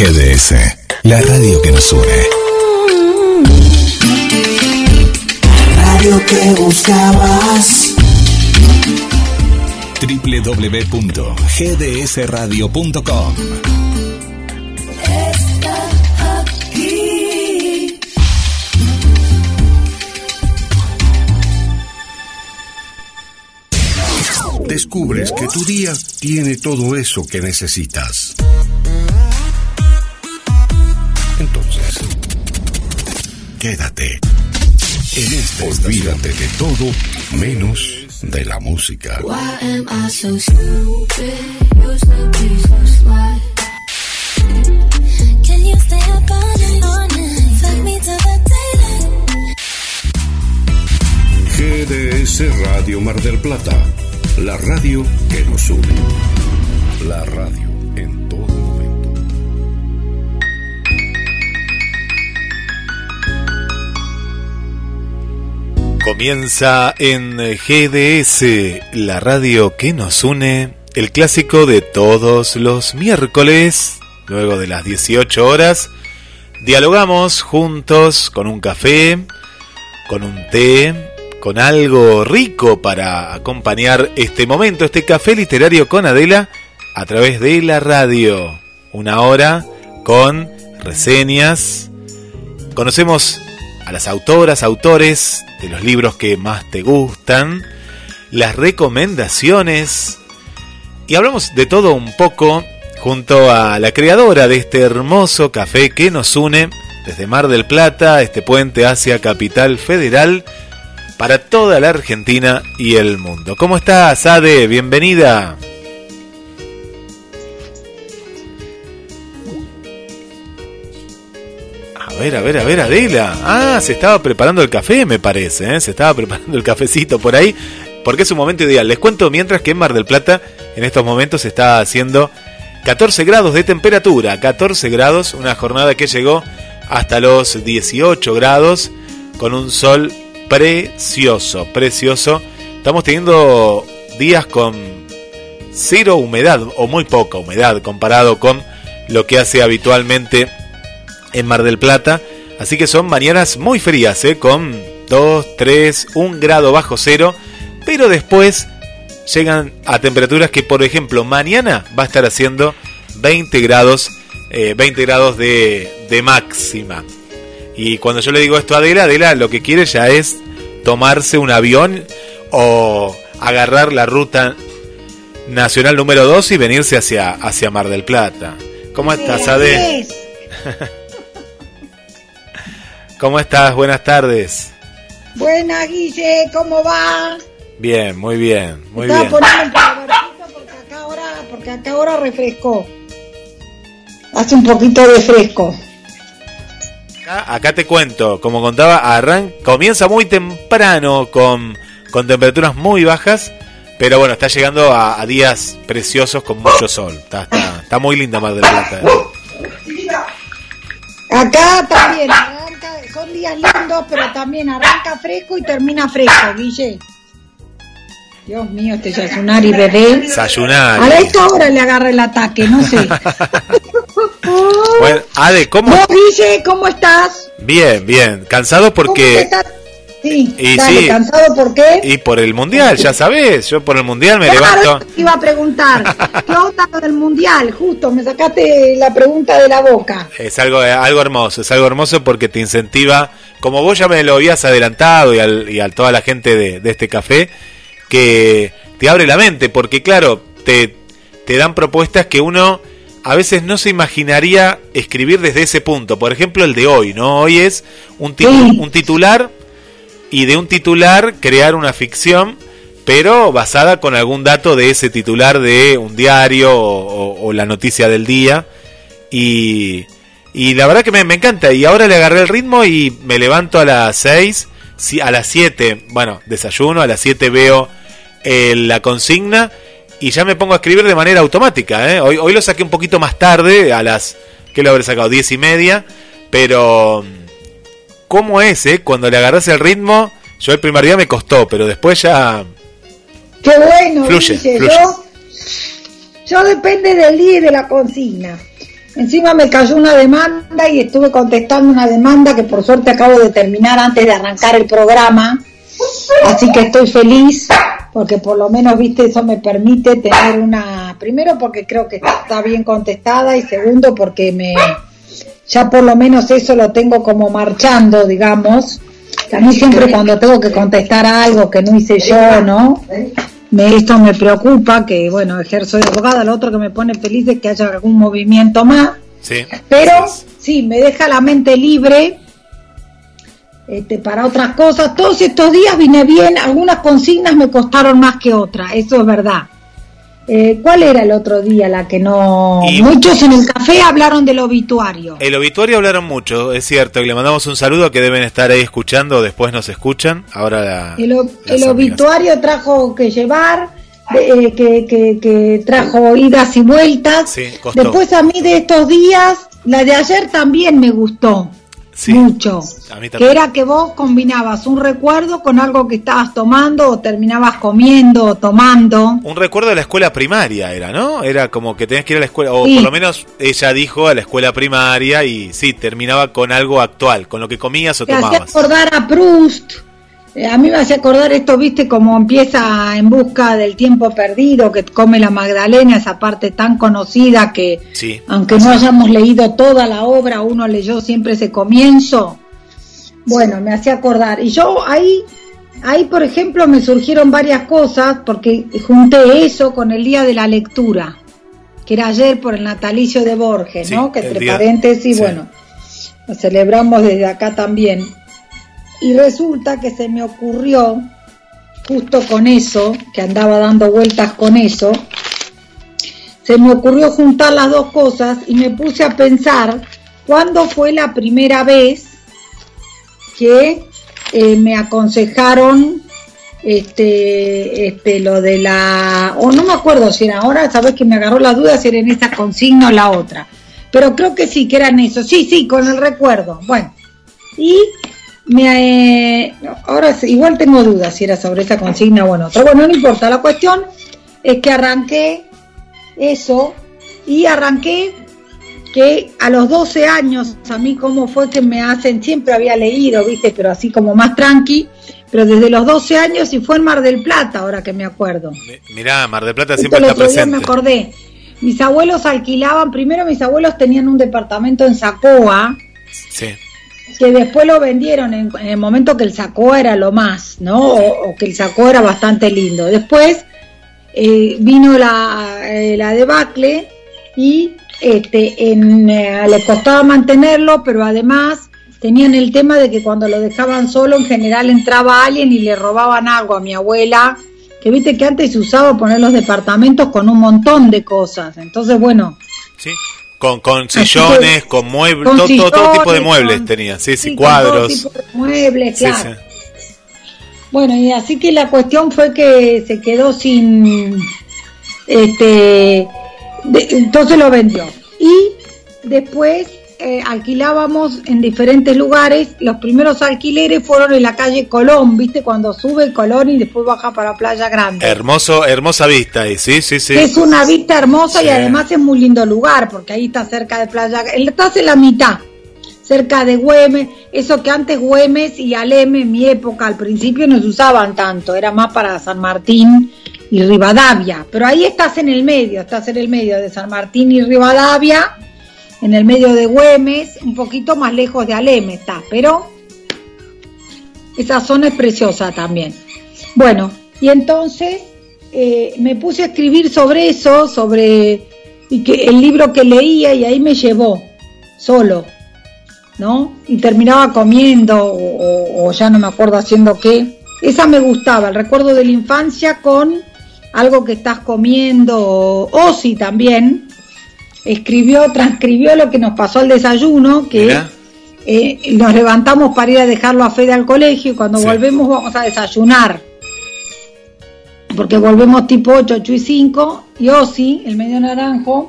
GDS, la radio que nos une. Radio que buscabas. www.gdsradio.com Descubres que tu día tiene todo eso que necesitas. Quédate. En este Olvídate de todo menos de la música. GDS Radio Mar del Plata, la radio que nos une. La radio Comienza en GDS, la radio que nos une, el clásico de todos los miércoles, luego de las 18 horas. Dialogamos juntos con un café, con un té, con algo rico para acompañar este momento, este café literario con Adela a través de la radio. Una hora con reseñas. Conocemos a las autoras, autores de los libros que más te gustan, las recomendaciones y hablamos de todo un poco junto a la creadora de este hermoso café que nos une desde Mar del Plata, este puente hacia Capital Federal, para toda la Argentina y el mundo. ¿Cómo estás, Ade? Bienvenida. Ver, a ver, a ver, Adela. Ah, se estaba preparando el café, me parece, ¿eh? Se estaba preparando el cafecito por ahí, porque es un momento ideal. Les cuento mientras que en Mar del Plata, en estos momentos, se está haciendo 14 grados de temperatura. 14 grados, una jornada que llegó hasta los 18 grados, con un sol precioso, precioso. Estamos teniendo días con cero humedad, o muy poca humedad, comparado con lo que hace habitualmente en Mar del Plata. Así que son mañanas muy frías, ¿eh? con 2, 3, 1 grado bajo cero. Pero después llegan a temperaturas que, por ejemplo, mañana va a estar haciendo 20 grados, eh, 20 grados de, de máxima. Y cuando yo le digo esto a Adela, Adela lo que quiere ya es tomarse un avión o agarrar la ruta nacional número 2 y venirse hacia, hacia Mar del Plata. ¿Cómo estás, Ade? ¿Cómo estás? Buenas tardes. Buenas, Guille, ¿cómo va? Bien, muy bien, muy Estaba bien. poniendo porque acá ahora, porque acá ahora refrescó. Hace un poquito de fresco. Acá, acá te cuento, como contaba, arran comienza muy temprano con, con temperaturas muy bajas, pero bueno, está llegando a, a días preciosos con mucho sol. Está, está, está muy linda Mar del Plata. ¿eh? Acá también arranca, son días lindos, pero también arranca fresco y termina fresco, Guille. Dios mío, este Yasunari bebé. Desayunar. A esta hora le agarra el ataque, no sé. Bueno, Ade, ¿cómo? ¿Vos, Guille, cómo estás? Bien, bien. Cansado ¿Cómo porque... estás? Sí, Y dale, sí. ¿cansado por qué? Y por el mundial, ya sabes, yo por el mundial me Claro, levanto. te iba a preguntar. ¿Qué onda lo del mundial? Justo, me sacaste la pregunta de la boca. Es algo, eh, algo hermoso, es algo hermoso porque te incentiva, como vos ya me lo habías adelantado y, al, y a toda la gente de, de este café, que te abre la mente, porque claro, te, te dan propuestas que uno a veces no se imaginaría escribir desde ese punto. Por ejemplo, el de hoy, ¿no? Hoy es un, ti- Sí. un titular y de un titular crear una ficción, pero basada con algún dato de ese titular de un diario o, la noticia del día. Y, y la verdad que me, me encanta. Y ahora le agarré el ritmo y me levanto a las 6, si- a las 7, bueno, desayuno, a las 7 veo eh, la consigna y ya me pongo a escribir de manera automática. ¿eh? Hoy, hoy lo saqué un poquito más tarde, a las, ¿qué lo habré sacado? 10 y media, pero ¿cómo es? Eh? Cuando le agarras el ritmo, yo el primer día me costó, pero después ya... Qué bueno, Fluye, fluye. Yo, yo depende del día y de la consigna. Encima me cayó una demanda y estuve contestando una demanda que por suerte acabo de terminar antes de arrancar el programa. Así que estoy feliz porque por lo menos, viste, eso me permite tener una, primero porque creo que está bien contestada y segundo porque me, ya por lo menos eso lo tengo como marchando, digamos. A mí siempre cuando tengo que contestar algo que no hice yo, ¿no? Me, esto me preocupa, que bueno, ejerzo de abogada, lo otro que me pone feliz es que haya algún movimiento más, Sí. pero Sí. sí, me deja la mente libre este, para otras cosas. Todos estos días vine bien, algunas consignas me costaron más que otras, eso es verdad. Eh, ¿Cuál era el otro día la que no... Y- Muchos en el café hablaron del obituario. El obituario hablaron mucho, es cierto, y le mandamos un saludo que deben estar ahí escuchando, después nos escuchan. Ahora la- El, obituario trajo que llevar, eh, que, que- que trajo idas y vueltas. Sí. Después a mí de estos días, la de ayer también me gustó Sí, mucho. Que era que vos combinabas un recuerdo con algo que estabas tomando o terminabas comiendo o tomando. Un recuerdo de la escuela primaria era, ¿no? Era como que tenías que ir a la escuela, o Sí. por lo menos ella dijo a la escuela primaria y sí, terminaba con algo actual, con lo que comías o Te tomabas. acordar a Proust. Eh, A mí me hacía acordar esto, viste, como empieza en busca del tiempo perdido, que come la Magdalena, esa parte tan conocida que, Sí. aunque no hayamos leído toda la obra, uno leyó siempre ese comienzo. Bueno, me hacía acordar. Y yo ahí, ahí por ejemplo, me surgieron varias cosas, porque junté eso con el día de la lectura, que era ayer por el natalicio de Borges, Sí, ¿no? Que entre día- paréntesis, sí. bueno, lo celebramos desde acá también. Y resulta que se me ocurrió, justo con eso, que andaba dando vueltas con eso, se me ocurrió juntar las dos cosas y me puse a pensar cuándo fue la primera vez que eh, me aconsejaron este, este, lo de la, o no me acuerdo si era ahora, sabes que me agarró la duda si era en esa consigna o la otra, pero creo que sí, que eran eso, sí, sí, con el recuerdo, bueno, y me, eh, ahora igual tengo dudas si era sobre esa consigna o en otra, bueno, no importa, la cuestión es que arranqué eso y arranqué que a los 12 años, a mí cómo fue que me hacen, siempre había leído, viste, pero así como más tranqui, pero desde los 12 años y fue en Mar del Plata, ahora que me acuerdo. Mi- Mirá, Mar del Plata siempre está presente. me acordé. Mis abuelos alquilaban, primero mis abuelos tenían un departamento en Sacoa, Sí. Que después lo vendieron en, en el momento que el Sacoa era lo más, ¿no? O, o que el Sacoa era bastante lindo. Después eh, vino la, eh, la debacle y este, en, eh, le costaba mantenerlo, pero además tenían el tema de que cuando lo dejaban solo en general entraba alguien y le robaban algo a mi abuela, que viste que antes se usaba poner los departamentos con un montón de cosas. Entonces, bueno, Sí. Con, con sillones, con muebles, con todo, tipo de muebles con- tenía. Sí, sí, sí, con todo cuadros. tipo de muebles, Sí, claro. sí. Bueno, y así que la cuestión fue que se quedó sin, este, de- entonces lo vendió. Y después eh, alquilábamos en diferentes lugares. Los primeros alquileres fueron en la calle Colón, ¿viste? Cuando sube Colón y después baja para Playa Grande. Hermoso, hermosa vista ahí, sí, sí, sí. Es una vista hermosa Sí. y además es muy lindo lugar porque ahí está cerca de Playa, estás en la mitad, cerca de Güemes, eso que antes Güemes y Aleme en mi época al principio no se usaban tanto, era más para San Martín y Rivadavia, pero ahí estás en el medio, estás en el medio de San Martín y Rivadavia, en el medio de Güemes, un poquito más lejos de Aleme está, pero esa zona es preciosa también. Bueno, y entonces eh, me puse a escribir sobre eso, sobre y que el libro que leía y ahí me llevó solo, ¿no? Y terminaba comiendo o, o- o ya no me acuerdo haciendo qué. Esa me gustaba, el recuerdo de la infancia con algo que estás comiendo, o Osi también escribió, transcribió lo que nos pasó al desayuno, que eh, nos levantamos para ir a dejarlo a Fede al colegio y cuando Sí. volvemos vamos a desayunar. Porque volvemos tipo 8, 8 y 5 y Osi, el medio naranjo,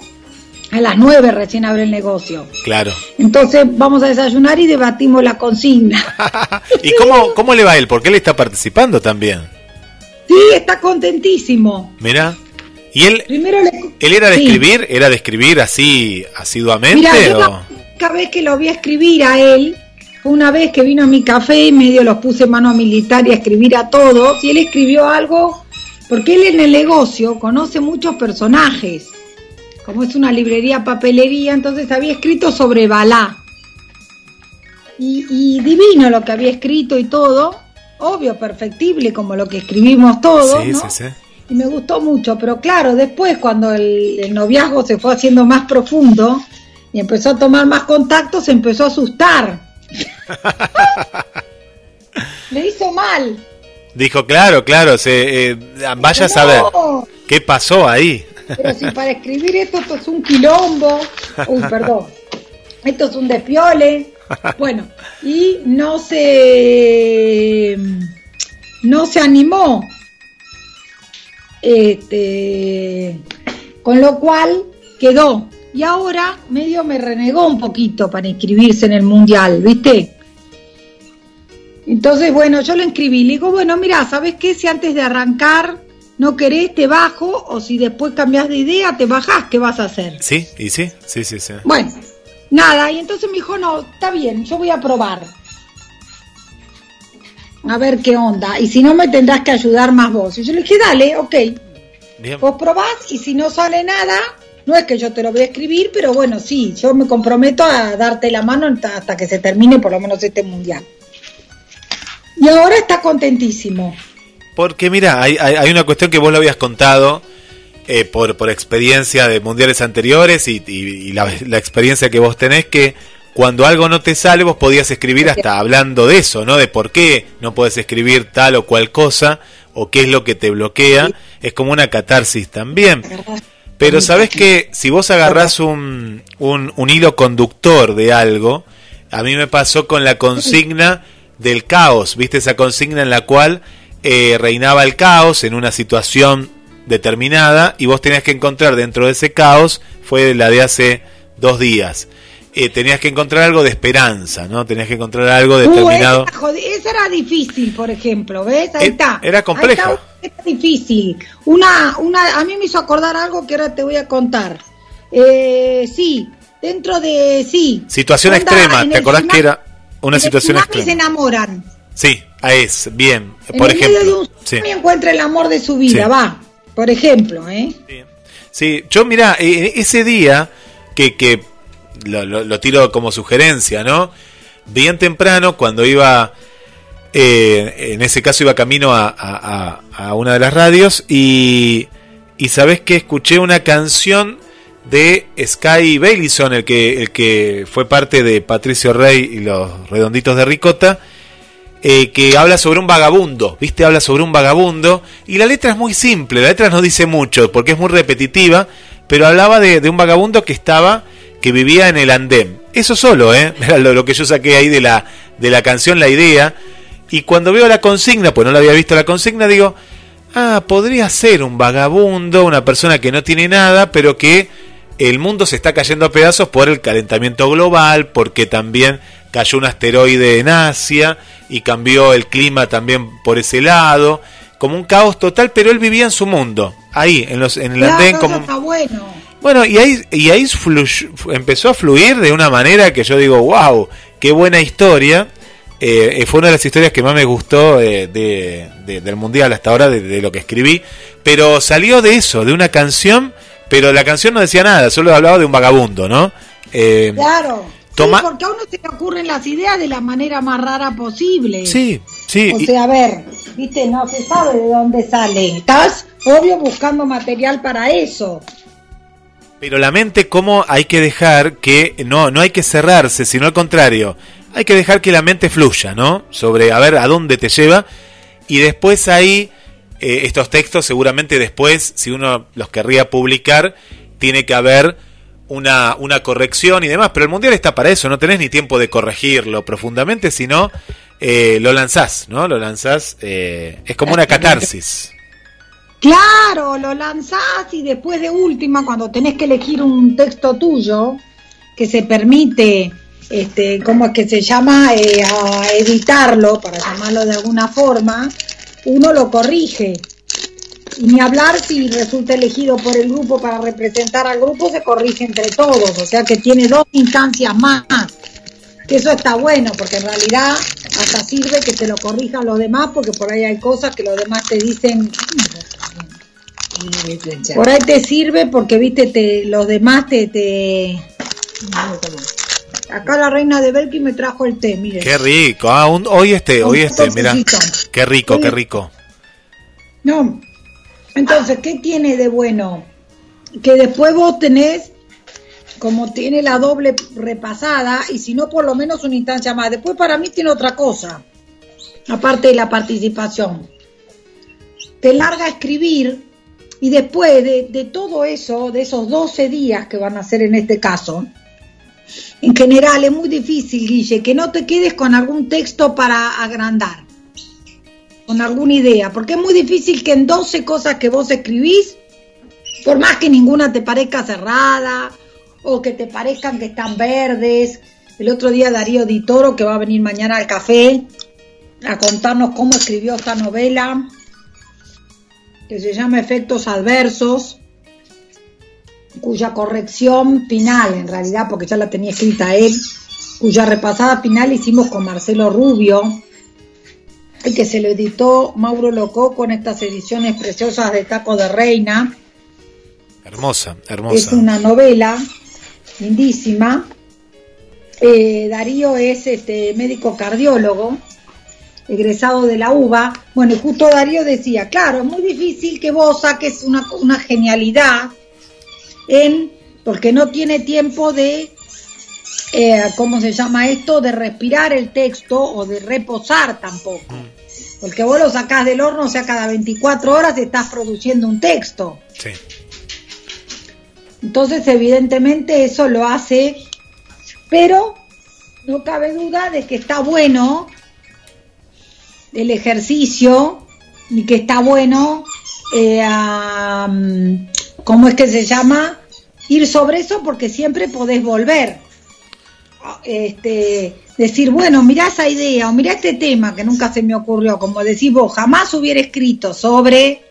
a las 9 recién abre el negocio. Claro. Entonces vamos a desayunar y debatimos la consigna. ¿Y cómo, cómo le va a él? Porque él está participando también. Sí, está contentísimo. Mirá. ¿Y él, le- él era de Sí. escribir? ¿Era de escribir así asiduamente? Mira, yo o- la única vez que lo vi a escribir a él fue una vez que vino a mi café y medio los puse en mano militar y a escribir a todos. Y él escribió algo, porque él en el negocio conoce muchos personajes. Como es una librería papelería, entonces había escrito sobre Balá. Y, y divino lo que había escrito y todo. Obvio, perfectible como lo que escribimos todos. Sí, ¿no? sí, sí. Y me gustó mucho, pero claro, después cuando el, el noviazgo se fue haciendo más profundo y empezó a tomar más contacto, se empezó a asustar. Le hizo mal. Dijo, claro, claro, se, eh, vaya a No, saber qué pasó ahí. Pero si para escribir esto, esto es un quilombo. Uy, perdón. Esto es un despiole. Bueno, y no se no se animó. Este, con lo cual quedó. Y ahora medio me renegó un poquito para inscribirse en el mundial, ¿viste? Entonces, bueno, yo lo inscribí. Le digo, bueno, mira, ¿sabes qué? Si antes de arrancar no querés, te bajo, o si después cambias de idea, te bajás, ¿qué vas a hacer? ¿Sí? ¿Y sí? Sí, sí, sí. Bueno, nada, y entonces me dijo, no, está bien, yo voy a probar. A ver qué onda. Y si no, me tendrás que ayudar más vos. Y yo le dije, dale, ok. Bien. Vos probás y si no sale nada, no es que yo te lo voy a escribir, pero bueno, sí, yo me comprometo a darte la mano hasta que se termine por lo menos este mundial. Y ahora está contentísimo. Porque mira, hay, hay, hay una cuestión que vos lo habías contado eh, por, por experiencia de mundiales anteriores y, y- y la, la experiencia que vos tenés que cuando algo no te sale vos podías escribir hasta hablando de eso, ¿no? De por qué no puedes escribir tal o cual cosa o qué es lo que te bloquea. Es como una catarsis también. Pero sabes que si vos agarrás un, un, un hilo conductor de algo, a mí me pasó con la consigna del caos, ¿viste? Esa consigna en la cual eh, reinaba el caos en una situación determinada y vos tenías que encontrar dentro de ese caos, fue la de hace dos días. Eh, tenías que encontrar algo de esperanza, ¿no? Tenías que encontrar algo Uh, determinado. esa, jodi- esa era difícil, por ejemplo, ¿ves? Ahí Eh, está. era compleja. Ahí era difícil. Una, una, a mí me hizo acordar algo que ahora te voy a contar. Eh, sí, dentro de, sí. Situación Onda, extrema, ¿te el acordás que era una en el situación se extrema? enamoran. Sí, a es, bien. En Por el medio de ejemplo. un Sí. encuentra el amor de su vida, Sí. va. Por ejemplo, ¿eh? Sí, yo mira, eh, ese día que, que lo, tiro como sugerencia, ¿no? Bien temprano, cuando iba, eh, en ese caso iba camino a, a- una de las radios y, y sabes que escuché una canción de Sky Bailison, el que, fue parte de Patricio Rey y los Redonditos de Ricota, eh, que habla sobre un vagabundo, ¿viste? Habla sobre un vagabundo y la letra es muy simple, la letra no dice mucho porque es muy repetitiva, pero hablaba de un vagabundo que estaba, que vivía en el andén. Eso solo, ¿eh? Era lo, lo que yo saqué ahí de la, de la canción, la idea. Y cuando veo la consigna, pues no la había visto la consigna, digo, ah, podría ser un vagabundo, una persona que no tiene nada, pero que el mundo se está cayendo a pedazos por el calentamiento global, porque también cayó un asteroide en Asia y cambió el clima también por ese lado, como un caos total, pero él vivía en su mundo, ahí, en, los, en el Claro, andén, como... está bueno. Bueno, y ahí, y ahí fluy- empezó a fluir de una manera que yo digo, wow, qué buena historia. Eh, eh, fue una de las historias que más me gustó eh, de, de- del mundial hasta ahora, de, de lo que escribí. Pero salió de eso, de una canción, pero la canción no decía nada, solo hablaba de un vagabundo, ¿no? Eh, Claro. Toma- Sí, porque a uno se le ocurren las ideas de la manera más rara posible. sí, sí. O sea, a ver, viste, no se sabe de dónde sale. Estás, obvio, buscando material para eso. Pero la mente, ¿cómo hay que dejar que no, no hay que cerrarse, sino al contrario, hay que dejar que la mente fluya, ¿no? Sobre a ver a dónde te lleva y después ahí eh, estos textos seguramente después, si uno los querría publicar, tiene que haber una, una corrección y demás, pero el mundial está para eso, no tenés ni tiempo de corregirlo profundamente, sino eh, lo lanzás, ¿no? Lo lanzás, eh, es como una catarsis. Claro, lo lanzás y después de última, cuando tenés que elegir un texto tuyo que se permite, este, ¿cómo es que se llama? Eh, a editarlo, para llamarlo de alguna forma, uno lo corrige. Y ni hablar si resulta elegido por el grupo para representar al grupo, se corrige entre todos, o sea que tiene dos instancias más. Que eso está bueno, porque en realidad hasta sirve que te lo corrijan los demás, porque por ahí hay cosas que los demás te dicen, por ahí te sirve porque, viste, te, los demás te... te... Acá la reina de Belki me trajo el té, mire. Qué rico. Ah, un- hoy este, hoy este, mira. Qué rico, qué rico. No. Entonces, ¿qué tiene de bueno? Que después vos tenés, como tiene la doble repasada, y si no, por lo menos una instancia más. Después para mí tiene otra cosa, aparte de la participación. Te larga a escribir y después de, de todo eso, de esos 12 días que van a ser en este caso, en general es muy difícil, Guille, que no te quedes con algún texto para agrandar con alguna idea, porque es muy difícil que en 12 cosas que vos escribís, por más que ninguna te parezca cerrada o que te parezcan que están verdes, el otro día Darío Di Toro, que va a venir mañana al café a contarnos cómo escribió esta novela, que se llama Efectos Adversos, cuya corrección final, en realidad, porque ya la tenía escrita él, cuya repasada final hicimos con Marcelo Rubio, y que se lo editó Mauro Loco con estas ediciones preciosas de Taco de Reina. Hermosa, Es hermosa. una novela lindísima. Eh, Darío es este médico cardiólogo, egresado de la UBA. Bueno, y justo Darío decía, claro, es muy difícil que vos saques una, una genialidad en, porque no tiene tiempo de, eh, ¿cómo se llama esto? De respirar el texto o de reposar tampoco. Porque vos lo sacás del horno, o sea, cada 24 horas estás produciendo un texto. Sí. Entonces, evidentemente, eso lo hace, pero no cabe duda de que está bueno el ejercicio y que está bueno, eh, ¿cómo es que se llama? Ir sobre eso porque siempre podés volver. Este, decir, bueno, mirá esa idea o mirá este tema que nunca se me ocurrió, como decís vos, jamás hubiera escrito sobre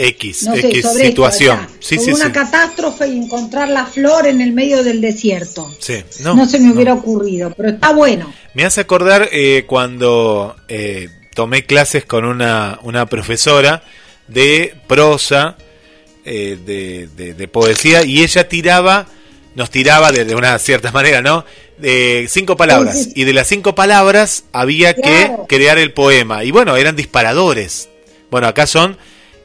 X, no sé, X sobre situación. sí, sí, una sí. catástrofe y encontrar la flor en el medio del desierto. No, no, se me no. hubiera ocurrido, pero está bueno. Me hace acordar eh, cuando eh, tomé clases con una, una profesora de prosa, eh, de, de- de poesía, y ella tiraba, nos tiraba de, de una cierta manera, ¿no? De cinco palabras. Sí, sí. Y de las cinco palabras había Claro. que crear el poema. Y bueno, eran disparadores. Bueno, acá son,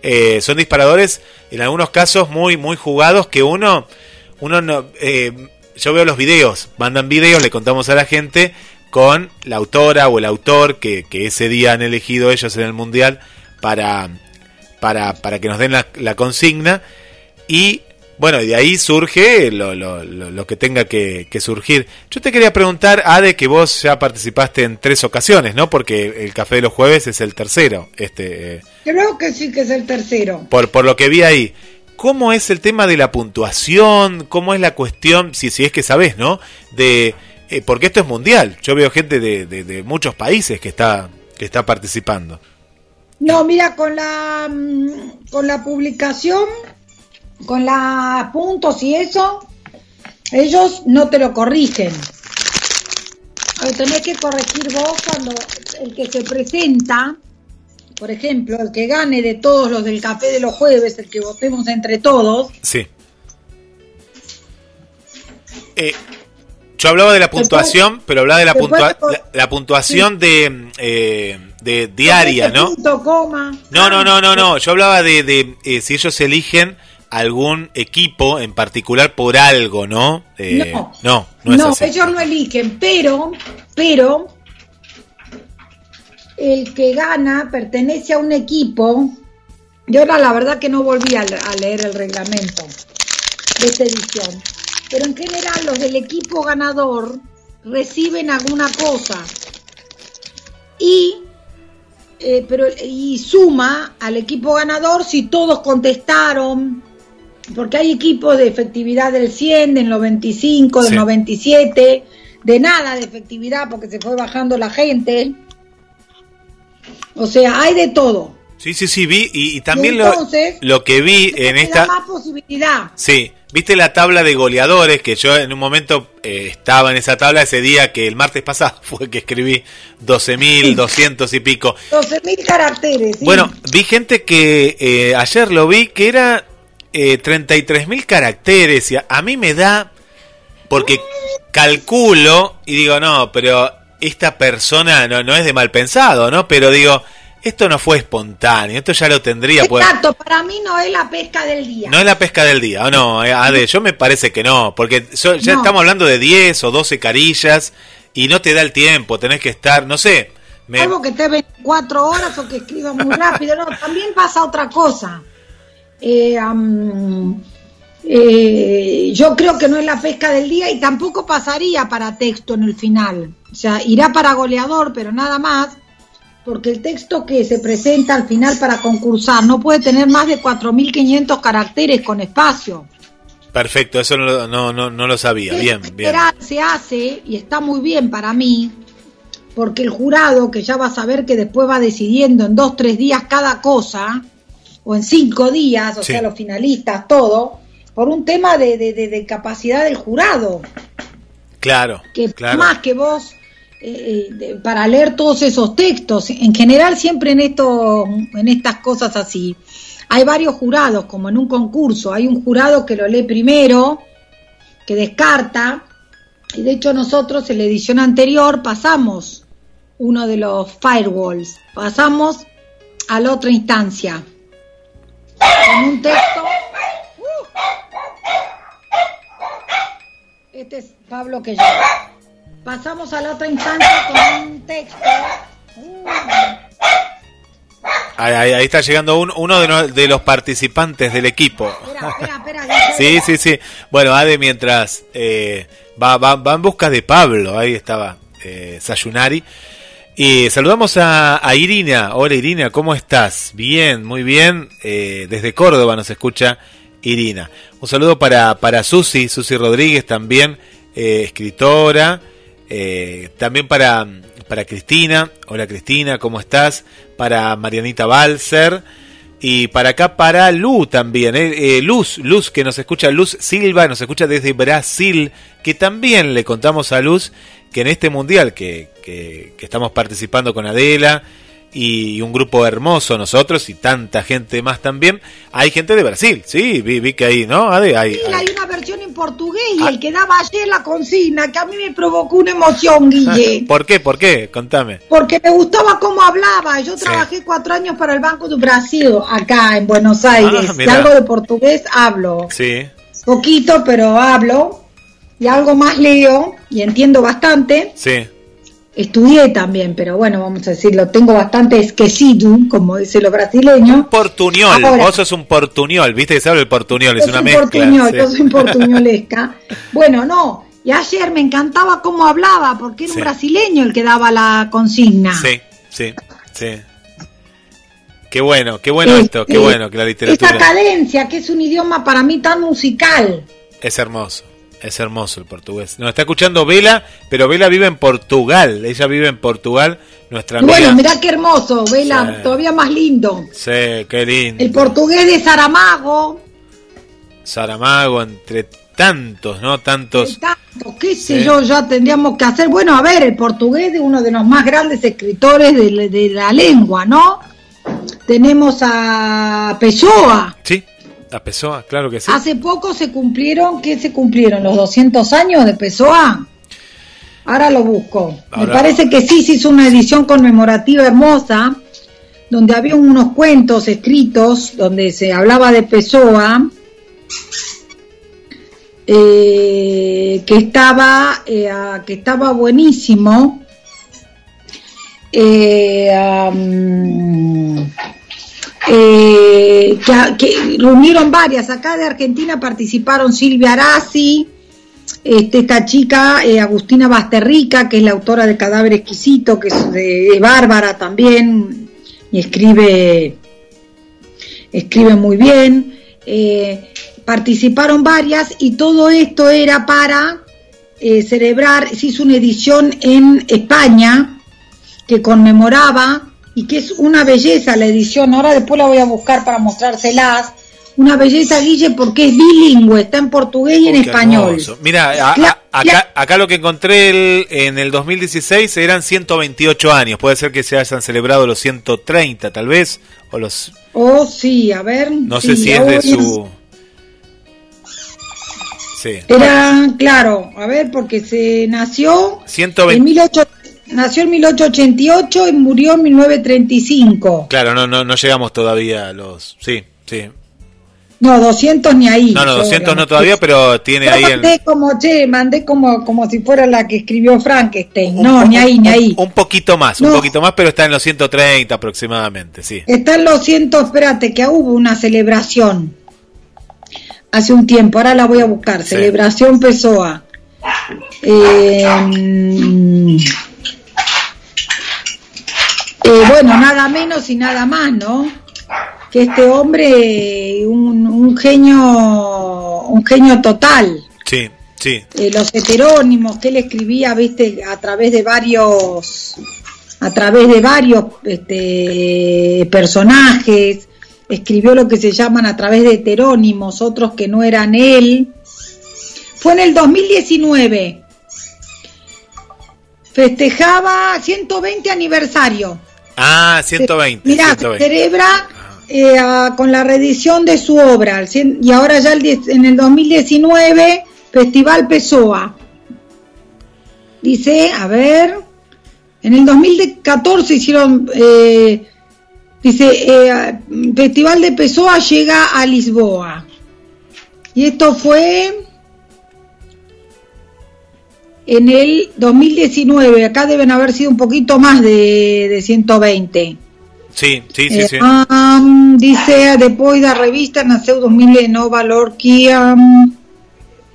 eh, son disparadores, en algunos casos muy, muy jugados, que uno, uno no, eh, yo veo los videos, mandan videos, le contamos a la gente con la autora o el autor que, que ese día han elegido ellos en el mundial para, para, para que nos den la, la consigna y bueno, y de ahí surge lo, lo, lo, lo que tenga que, que surgir. Yo te quería preguntar, Ade, que vos ya participaste en tres ocasiones, ¿no? Porque el Café de los Jueves es el tercero, este, eh, Creo que sí que es el tercero. por, por lo que vi ahí. ¿Cómo es el tema de la puntuación? ¿Cómo es la cuestión, si, si es que sabés, ¿no? De, eh, porque esto es mundial. Yo veo gente de, de, de muchos países que está, que está participando. No, mira, con la mm, con la publicación, con la puntos y eso, ellos no te lo corrigen. Lo tenés que corregir vos cuando el que se presenta, por ejemplo, el que gane de todos los del café de los jueves, el que votemos entre todos, Sí. Eh, yo hablaba de la puntuación, pero hablaba de la, puntua- la, la puntuación de, eh, de diaria, Este ¿no? punto, coma. No, no, no, no, no. Yo hablaba de, de eh, si ellos eligen algún equipo en particular por algo, ¿no? Eh, No. no, no es así. ellos no eligen, pero, pero el que gana pertenece a un equipo. Yo ahora la verdad que no volví a leer el reglamento de esta edición, pero en general los del equipo ganador reciben alguna cosa y eh, pero y suma al equipo ganador si todos contestaron porque hay equipos de efectividad del 100, del 95, del Sí. 97, de nada de efectividad porque se fue bajando la gente. O sea, hay de todo. Sí, sí, sí, vi y, y también Y lo- entonces, lo, que vi en esta... más posibilidad. Sí, viste la tabla de goleadores que yo en un momento eh, estaba en esa tabla ese día que el martes pasado fue que escribí 12.200 y pico. 12.000 caracteres. sí. Bueno, vi gente que eh, ayer lo vi que era eh, 33.000 caracteres y a, a mí me da porque calculo y digo, no, pero esta persona no, no es de mal pensado, ¿no? Pero digo, esto no fue espontáneo, esto ya lo tendría. pues- Exacto, para mí no es la pesca del día. no es la pesca del día, ¿o no? Eh, Ade, yo me parece que no, porque so- ya No. estamos hablando de 10 o 12 carillas y no te da el tiempo, tenés que estar, no sé. Me, Algo que esté 24 horas o que escriba muy rápido. No, también pasa otra cosa. Eh, eh, yo creo que no es la pesca del día y tampoco pasaría para texto en el final. O sea, irá para goleador, pero nada más, porque el texto que se presenta al final para concursar no puede tener más de 4.500 caracteres con espacio. perfecto, eso no, lo- no, no, no lo sabía. Bien, En bien. se hace y está muy bien para mí, porque el jurado, que ya va a saber que después va decidiendo en dos, tres días cada cosa, o en cinco días, o Sí. sea, los finalistas, todo, por un tema de, de- de- de capacidad del jurado, Claro, que claro. más que vos, eh, eh, de- para leer todos esos textos, en general siempre en, esto, en estas cosas así, hay varios jurados, como en un concurso, hay un jurado que lo lee primero, que descarta, y de hecho nosotros en la edición anterior pasamos uno de los firewalls, pasamos a la otra instancia, con un texto... Este es Pablo que yo. Pasamos a la otra instancia con un texto. Uh, Ahí, ahí- ahí está llegando un- uno de, no- de los participantes del equipo. espera, espera, espera. Sí, sí, sí. Bueno, Ade, mientras eh, va, va, va en busca de Pablo, ahí estaba eh, Sayunari. Y saludamos a, Irina. Hola Irina, ¿cómo estás? Bien, muy bien. Eh, desde Córdoba nos escucha Irina. Un saludo para, para Susi, Susi Rodríguez también, eh, escritora. Eh, también para, para Cristina. Hola Cristina, ¿cómo estás? Para Marianita Balser. Y para acá, para Lu también, Luz, Luz que nos escucha, Luz Silva, nos escucha desde Brasil, que también le contamos a Luz que en este mundial que, que, que estamos participando con Adela y un grupo hermoso nosotros y tanta gente más también, hay gente de Brasil, sí, vi, vi que ahí, ¿no? Ade, hay, Sí, hay- hay una versión en portugués y Ah. el que daba ayer la consigna, que a mí me provocó una emoción, Guille. ¿Por qué? ¿Por qué? Contame. Porque me gustaba cómo hablaba. Yo Sí. trabajé cuatro años para el Banco do Brasil, acá en Buenos Aires. Ah, y mirá. algo de portugués hablo. Sí, Poquito, pero hablo. Y algo más leo y entiendo bastante. sí. Estudié también, pero bueno, vamos a decirlo, tengo bastante esquecido, como dicen los brasileños. Portuñol, Ahora. vos sos un portuñol, ¿viste que se habla el portuñol? Es una soy mezcla. portuñol, sí. yo soy portuñolesca. bueno, no, y ayer me encantaba cómo hablaba, porque era Sí. un brasileño el que daba la consigna. Sí, sí, sí. Qué bueno, qué bueno Este, esto, qué bueno que la literatura cadencia, que es un idioma para mí tan musical. es hermoso, es hermoso el portugués. Nos está escuchando Vela, pero Vela vive en Portugal, ella vive en Portugal, nuestra amiga. Bueno, mirá qué hermoso, Vela, Sí. todavía más lindo. Sí, qué lindo. El portugués de Saramago, Saramago, entre tantos, ¿no? Tantos. tanto, qué sé yo, ya tendríamos que hacer. Bueno, a ver, el portugués de uno de los más grandes escritores de, la- de la lengua, ¿no? Tenemos a Pessoa. Sí, a Pessoa, claro que sí. Hace poco se cumplieron, ¿qué se cumplieron? ¿Los 200 años de Pessoa? Ahora lo busco. Ahora- Me parece que sí se hizo una edición conmemorativa hermosa, donde había unos cuentos escritos, donde se hablaba de Pessoa, eh, que estaba eh, que estaba buenísimo. Eh, eh, que, reunieron varias. Acá de Argentina participaron Silvia Arasi, este, esta chica eh, Agustina Basterrica, que es la autora de Cadáver Exquisito, que es de, Bárbara también, y escribe, escribe muy bien. Eh, participaron varias y todo esto era para celebrar, se hizo una edición en España que conmemoraba y que es una belleza la edición. Ahora después la voy a buscar para mostrárselas. Una belleza, Guille, porque es bilingüe, está en portugués y en Oh, español. Mira, acá, acá lo que encontré el- en el 2016 eran 128 años. Puede ser que se hayan celebrado los 130, tal vez, o los Oh, sí, a ver. no sí, sé si es de su Sí. Era, claro, a ver, porque se nació 120 en 18, nació en 1888 y murió en 1935. Claro, no no no llegamos todavía a los Sí, sí. No, 200 ni ahí. No, no, Yo, 200 no todavía, pero tiene Yo ahí mandé el como, che, mandé como, como si fuera la que escribió Frankenstein. un- No, un- ni ahí, ni ahí. Un poquito más, un poquito más, pero está en los 130 aproximadamente, sí. Están los cientos, espérate, que hubo una celebración hace un tiempo, ahora la voy a buscar, Sí. celebración Pessoa. Eh, eh, bueno, nada menos y nada más, ¿no? Que este hombre, un, un genio, un genio total. Sí, sí. Eh, los heterónimos que él escribía, viste, a través de varios, a través de varios este, personajes, escribió lo que se llaman a través de heterónimos, otros que no eran él. Fue en el 2019. Festejaba 120 aniversario. Ah, 120, Mirá, 120. se celebra eh, a- con la reedición de su obra. Y ahora ya el en el 2019, Festival Pessoa. Dice, a ver, en el 2014 hicieron, eh, dice, eh, Festival de Pessoa llega a Lisboa. Y esto fue en el 2019. Acá deben haber sido un poquito más de, de 120. Sí, sí, sí, Eh, sí. um, dice después da revista nasceu 2000 Nova Lorquia um,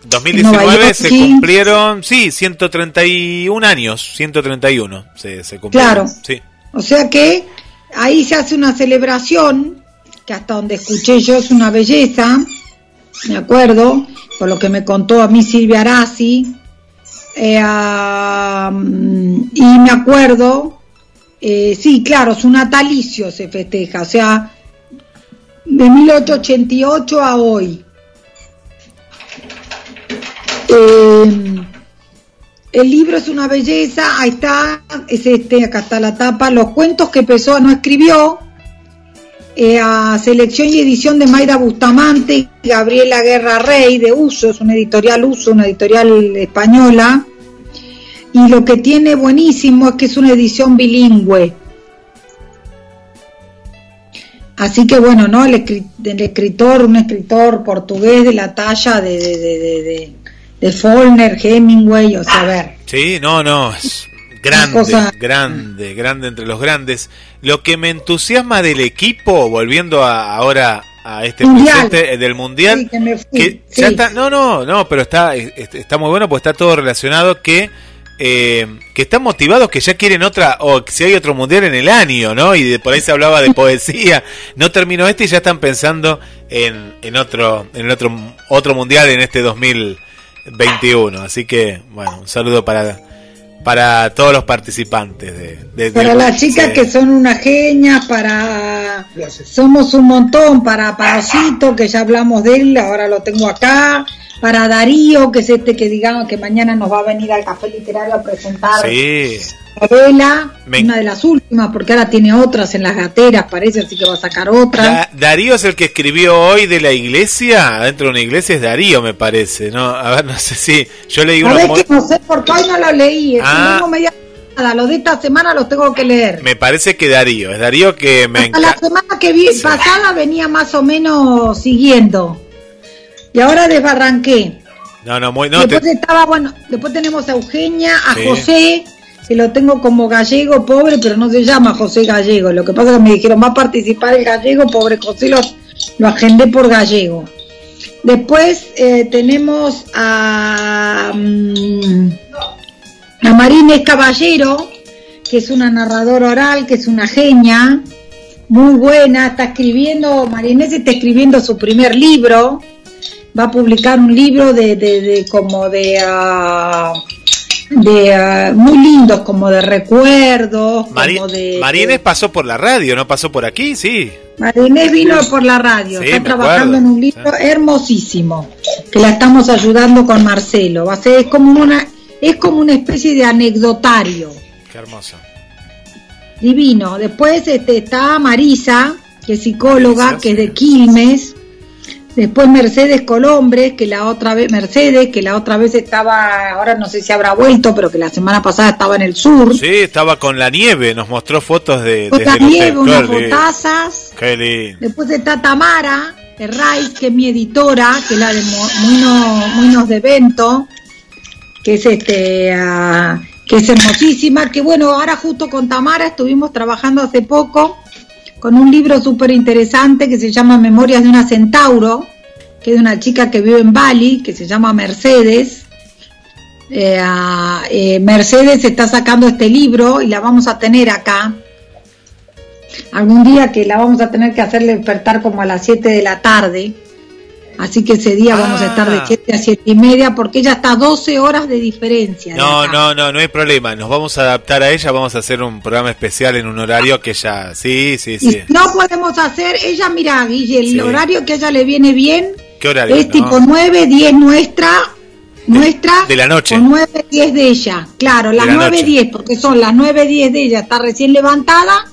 2019 Nueva York, se sí. cumplieron, sí, 131 años, 131 se, se cumplieron. Claro. Sí. o sea que ahí se hace una celebración que hasta donde escuché yo es una belleza me acuerdo por lo que me contó a mí Silvia Arasi eh, y me acuerdo eh, sí claro su natalicio se festeja o sea de 1888 a hoy. Eh, el libro es una belleza, ahí está, es este, acá está la tapa, los cuentos que Pessoa no escribió, eh, a selección y edición de Mayra Bustamante y Gabriela Guerra Rey de Uso, es una editorial Uso, una editorial española, y lo que tiene buenísimo es que es una edición bilingüe. Así que bueno, ¿no? El, escri- el escritor, un escritor portugués de la talla de, de, de, de, de- Faulkner, Hemingway, o sea, ver. Sí, no, no, grande, cosa- grande, grande entre los grandes. Lo que me entusiasma del equipo, volviendo a, ahora a este Mundial. presente eh, del mundial, Sí, que me fui, que sí. ya está, no, no, no, pero está, es- está muy bueno, pues está todo relacionado que eh, que están motivados, que ya quieren otra, o que si hay otro mundial en el año, ¿no? Y de, por ahí se hablaba de poesía. No terminó este y ya están pensando en, en otro, en otro, otro mundial en este 2021. Así que, bueno, un saludo para, para todos los participantes de, de- Para las chicas sí. que son unas genias, para somos un montón, para Parosito, que ya hablamos de él, ahora lo tengo acá, para Darío, que es este que digamos que mañana nos va a venir al café literario a presentar Sí, novela, Me- una de las últimas, porque ahora tiene otras en las gateras, parece, así que va a sacar otra. Da- Darío es el que escribió hoy de la iglesia, adentro de una iglesia es Darío, me parece, ¿no? A ver, no sé si yo leí A uno ver como- que no sé por qué hoy no lo leí, Ah. media nada, los de esta semana los tengo que leer. Me parece que Darío, es Darío que me Hasta la semana que vi, pasada venía más o menos siguiendo. Y ahora desbarranqué. No, no, muy, no, después te- estaba, bueno, después tenemos a Eugenia, a Sí. José, que lo tengo como gallego, pobre, pero no se llama José Gallego. Lo que pasa es que me dijeron, va a participar el gallego, pobre José, lo, lo agendé por gallego. Después eh, tenemos a, mm, a Marínez Caballero, que es una narradora oral, que es una genia, muy buena, está escribiendo, Marinés está escribiendo su primer libro, va a publicar un libro de, de, de como de, ah, de eh, muy lindos, como de recuerdos, Mari- como de... Inés pasó por la radio, ¿no pasó por aquí? Sí. María Inés vino por la radio, Sí, está trabajando acuerdo, en un libro sí. hermosísimo, que la estamos ayudando con Marcelo. Va a ser, es como una, es como una especie de anecdotario. Qué hermoso. Divino. Después este, está Marisa, que es psicóloga, que es de Quilmes. Después Mercedes Colombres, que la otra vez, Mercedes, que la otra vez estaba, ahora no sé si habrá vuelto, pero que la semana pasada estaba en el sur. Sí, estaba con la nieve, nos mostró fotos de Con la hotel. nieve, unas Qué fotazas. Qué lindo. Después está Tamara Herray, que es mi editora, que es la de Mo- Muino- Muinos de Evento, que es este ah, que es hermosísima, que bueno, ahora justo con Tamara estuvimos trabajando hace poco con un libro súper interesante que se llama Memorias de una Centauro, que es de una chica que vive en Bali, que se llama Mercedes. Eh, eh, Mercedes está sacando este libro y la vamos a tener acá algún día que la vamos a tener que hacerle despertar como a las 7 de la tarde. Así que ese día vamos a estar de Ah. 7 a 7 y media porque ella está a 12 horas de diferencia. de No, acá. no, no, no hay problema. Nos vamos a adaptar a ella. Vamos a hacer un programa especial en un horario que ella. Sí, sí, Y sí. si no podemos hacer, ella mira, Guille, el Sí. horario que a ella le viene bien ¿Qué horario? es no? tipo 9, 10 nuestra, nuestra, de la noche. o 9, 10 de ella. Claro, las la 9, noche. 10, porque son las 9, 10 de ella, está recién levantada,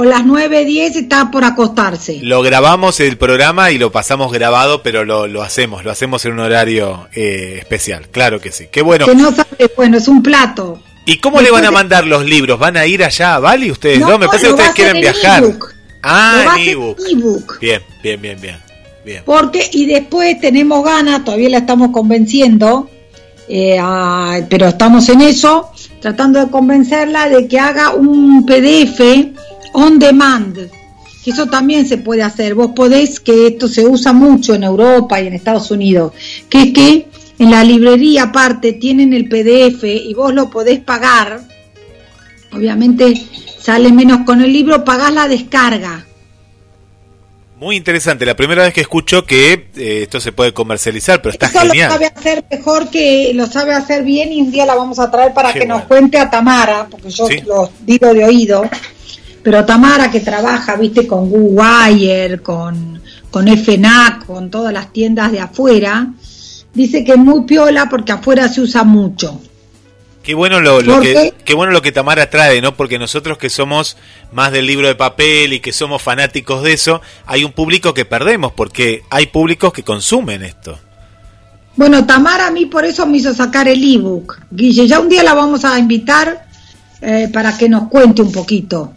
o las 9, 10 está por acostarse. Lo grabamos el programa y lo pasamos grabado, pero lo, lo hacemos, lo hacemos en un horario eh, especial. Claro que sí. Qué bueno. Que no sabe, bueno, es un plato. ¿Y cómo le van a mandar los libros? ¿Van a ir allá a Bali ustedes No? Me parece que ustedes quieren viajar. Ah, en ebook. ebook. Bien, bien, bien, bien, bien. Bien. Porque, y después tenemos ganas, todavía la estamos convenciendo, eh, a- pero estamos en eso, tratando de convencerla de que haga un PDF on demand. Que eso también se puede hacer. Vos podés, que esto se usa mucho en Europa y en Estados Unidos, que es que en la librería aparte tienen el PDF y vos lo podés pagar. Obviamente sale menos con el libro, pagás la descarga. Muy interesante. La primera vez que escucho que eh, esto se puede comercializar, pero está Eso lo genial. sabe hacer mejor que lo sabe hacer bien y un día la vamos a traer para Qué que nos cuente a Tamara, porque yo Sí. lo digo de oído, pero Tamara que trabaja, viste, con Wire, con, con FNAC, con todas las tiendas de afuera, dice que es muy piola porque afuera se usa mucho. Qué bueno lo, lo ¿Por que qué bueno lo que Tamara trae, ¿no? Porque nosotros que somos más del libro de papel y que somos fanáticos de eso, hay un público que perdemos porque hay públicos que consumen esto. Bueno, Tamara a mí por eso me hizo sacar el ebook. Guille, ya un día la vamos a invitar eh, para que nos cuente un poquito